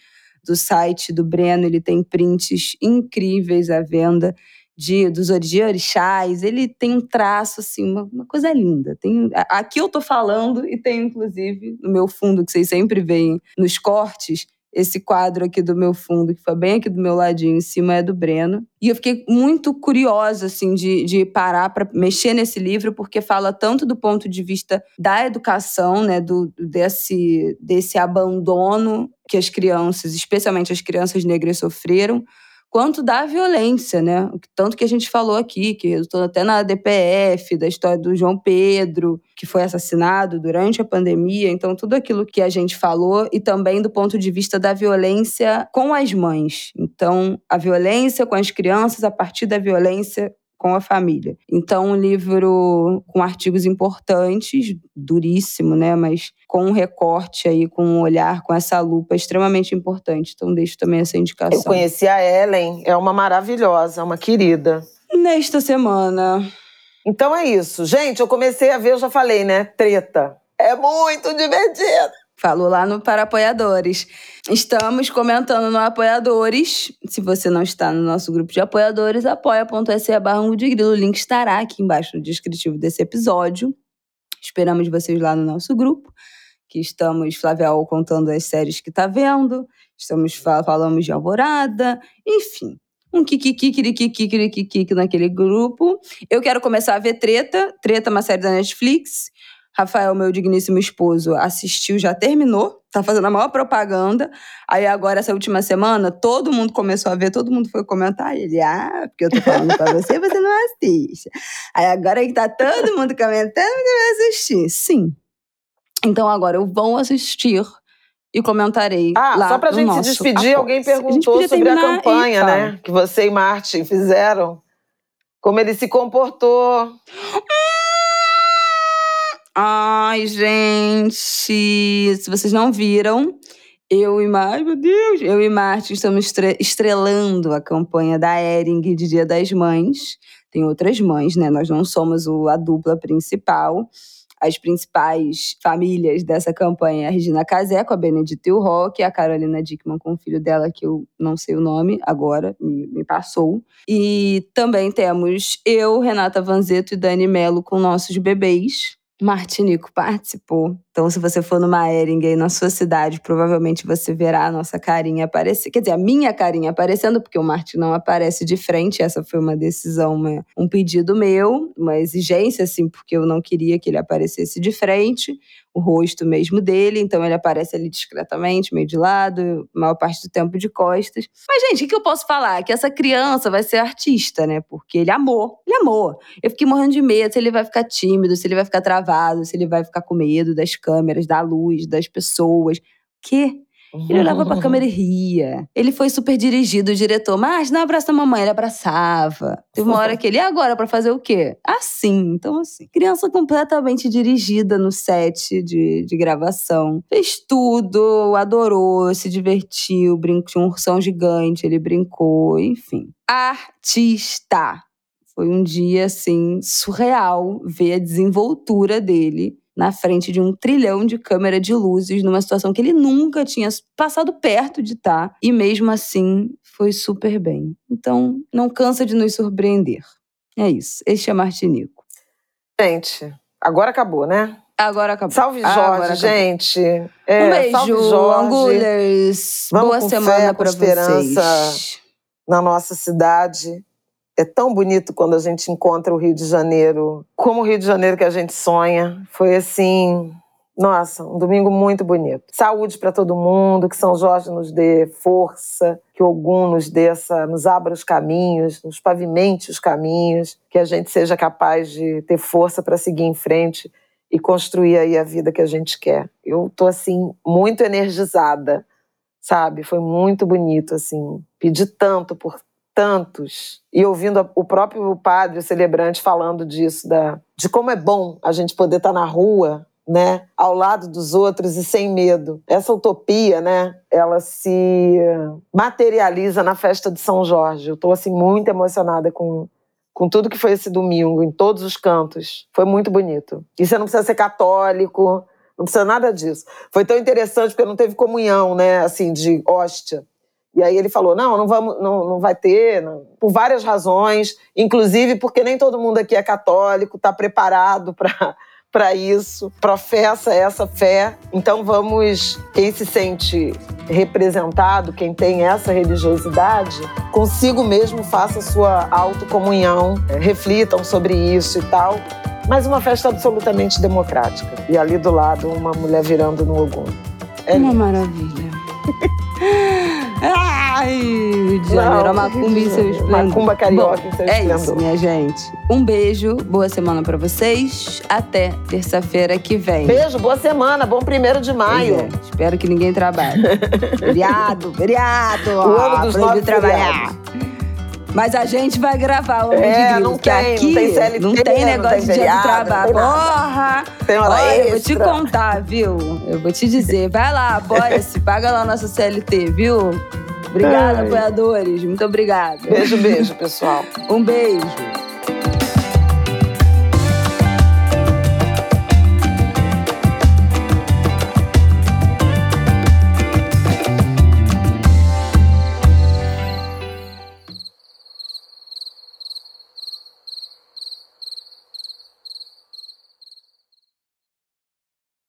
do site do Breno, ele tem prints incríveis à venda. de, dos orixás, ele tem um traço, assim, uma, uma, coisa linda. Tem, aqui eu tô falando e tem, inclusive, no meu fundo, que vocês sempre veem nos cortes, esse quadro aqui do meu fundo, que foi bem aqui do meu ladinho, em cima é do Breno. E eu fiquei muito curiosa, assim, de, de parar para mexer nesse livro, porque fala tanto do ponto de vista da educação, né, do, desse, desse abandono que as crianças, especialmente as crianças negras, sofreram, quanto da violência, né? Tanto que a gente falou aqui, que resultou até na DPF, da história do João Pedro, que foi assassinado durante a pandemia. Então, tudo aquilo que a gente falou, e também do ponto de vista da violência com as mães. Então, a violência com as crianças a partir da violência com a família. Então, um livro com artigos importantes, duríssimo, né? Mas com um recorte aí, com um olhar, com essa lupa extremamente importante. Então, deixo também essa indicação.
Eu conheci a Ellen, é uma maravilhosa, uma querida.
Nesta semana.
Então é isso. Gente, eu comecei a ver, eu já falei, né? Treta. É muito divertido.
Falou lá no Para Apoiadores. Estamos comentando no Apoiadores. Se você não está no nosso grupo de apoiadores, apoia.se barra de grilo. O link estará aqui embaixo no descritivo desse episódio. Esperamos vocês lá no nosso grupo, que estamos, Flavial, contando as séries que está vendo. Estamos falamos de Alvorada, enfim. Um kikikikirikikirikikik naquele grupo. Eu quero começar a ver Treta. Treta é uma série da Netflix Rafael, meu digníssimo esposo, assistiu, já terminou, tá fazendo a maior propaganda. Aí agora, essa última semana, todo mundo começou a ver, todo mundo foi comentar. Ele, ah, porque eu tô falando pra você, você não assiste. Aí agora que tá todo mundo comentando, você vai assistir. Sim. Então agora eu vou assistir e comentarei.
Ah,
lá
só pra gente se despedir, alguém perguntou a sobre a campanha, né? Que você e Martin fizeram. Como ele se comportou. Hum,
Ai, gente, se vocês não viram, eu e Martin, meu Deus, eu e Martin estamos estrelando a campanha da Ering de Dia das Mães. Tem outras mães, né? Nós não somos a dupla principal. As principais famílias dessa campanha é a Regina Casé com a Benedita Rock, a Carolina Dickman com o filho dela, que eu não sei o nome agora, me, me passou. E também temos eu, Renata Vanzeto e Dani Melo com nossos bebês. Martinico participou. Então, se você for numa Ering aí na sua cidade, provavelmente você verá a nossa carinha aparecer. Quer dizer, a minha carinha aparecendo, porque o Martin não aparece de frente. Essa foi uma decisão, uma, um pedido meu, uma exigência, assim, porque eu não queria que ele aparecesse de frente o rosto mesmo dele, então ele aparece ali discretamente, meio de lado, maior parte do tempo de costas. Mas, gente, o que eu posso falar? Que essa criança vai ser artista, né? Porque ele amou, amou. Eu fiquei morrendo de medo se ele vai ficar tímido, se ele vai ficar travado, se ele vai ficar com medo das câmeras, da luz, das pessoas. Que ele olhava pra câmera e ria. Ele foi super dirigido, o diretor. Mas não abraça a mamãe, ele abraçava. Teve uma hora que ele, e agora, para fazer o quê? Assim, então assim. Criança completamente dirigida no set de, de gravação. Fez tudo, adorou, se divertiu, brincou, tinha um ursão gigante, ele brincou, enfim. Artista. Foi um dia, assim, surreal ver a desenvoltura dele na frente de um trilhão de câmera de luzes, numa situação que ele nunca tinha passado perto de estar, tá, e mesmo assim foi super bem. Então, não cansa de nos surpreender. É isso. Este é Martinico.
Gente, agora acabou, né?
Agora acabou.
Salve Jorge,
Agora
gente.
É, um beijo, Angulers. Boa semana para vocês.
Na nossa cidade. É tão bonito quando a gente encontra o Rio de Janeiro, como o Rio de Janeiro que a gente sonha. Foi assim, nossa, um domingo muito bonito. Saúde para todo mundo, que São Jorge nos dê força, que Ogum nos dê essa, nos abra os caminhos, nos pavimente os caminhos, que a gente seja capaz de ter força para seguir em frente e construir aí a vida que a gente quer. Eu tô assim muito energizada, sabe? Foi muito bonito assim. Pedi tanto por tantos. E ouvindo o próprio padre, celebrante, falando disso, da, de como é bom a gente poder estar na rua, né, ao lado dos outros e sem medo. Essa utopia, né, ela se materializa na festa de São Jorge. Eu estou assim muito emocionada com com tudo que foi esse domingo, em todos os cantos. Foi muito bonito. E você não precisa ser católico, não precisa nada disso. Foi tão interessante porque não teve comunhão, né, assim, de hóstia E aí ele falou: não, não, vamos, não, não vai ter, não. por várias razões, inclusive porque nem todo mundo aqui é católico, está preparado para para isso, professa essa fé. Então vamos, quem se sente representado, quem tem essa religiosidade, consigo mesmo faça sua autocomunhão, é, reflitam sobre isso e tal. Mas uma festa absolutamente democrática. E ali do lado, uma mulher virando no Ogum.
É uma lindo. maravilha. (laughs) Ai, Rio de Janeiro, a macumba em seu esplendor.
Macumba carioca Bom, em seu
é
esplendor.
É isso, minha gente. Um beijo, boa semana pra vocês. Até terça-feira que vem.
Beijo, boa semana, bom primeiro de maio. É,
espero que ninguém trabalhe. (laughs) feriado, feriado.
O ano dos nove trabalhar.
Mas a gente vai gravar o ano
é,
de grilo,
não tem,
aqui
não tem CLT,
não tem negócio
não tem
de dia do trabalho. Porra!
Tem hora
Olha,
extra.
eu vou te contar, viu? Eu vou te dizer. Vai lá, apoia-se, paga lá nossa CLT, viu? Obrigada, Ai. apoiadores. Muito obrigada.
Beijo, beijo, pessoal.
Um beijo.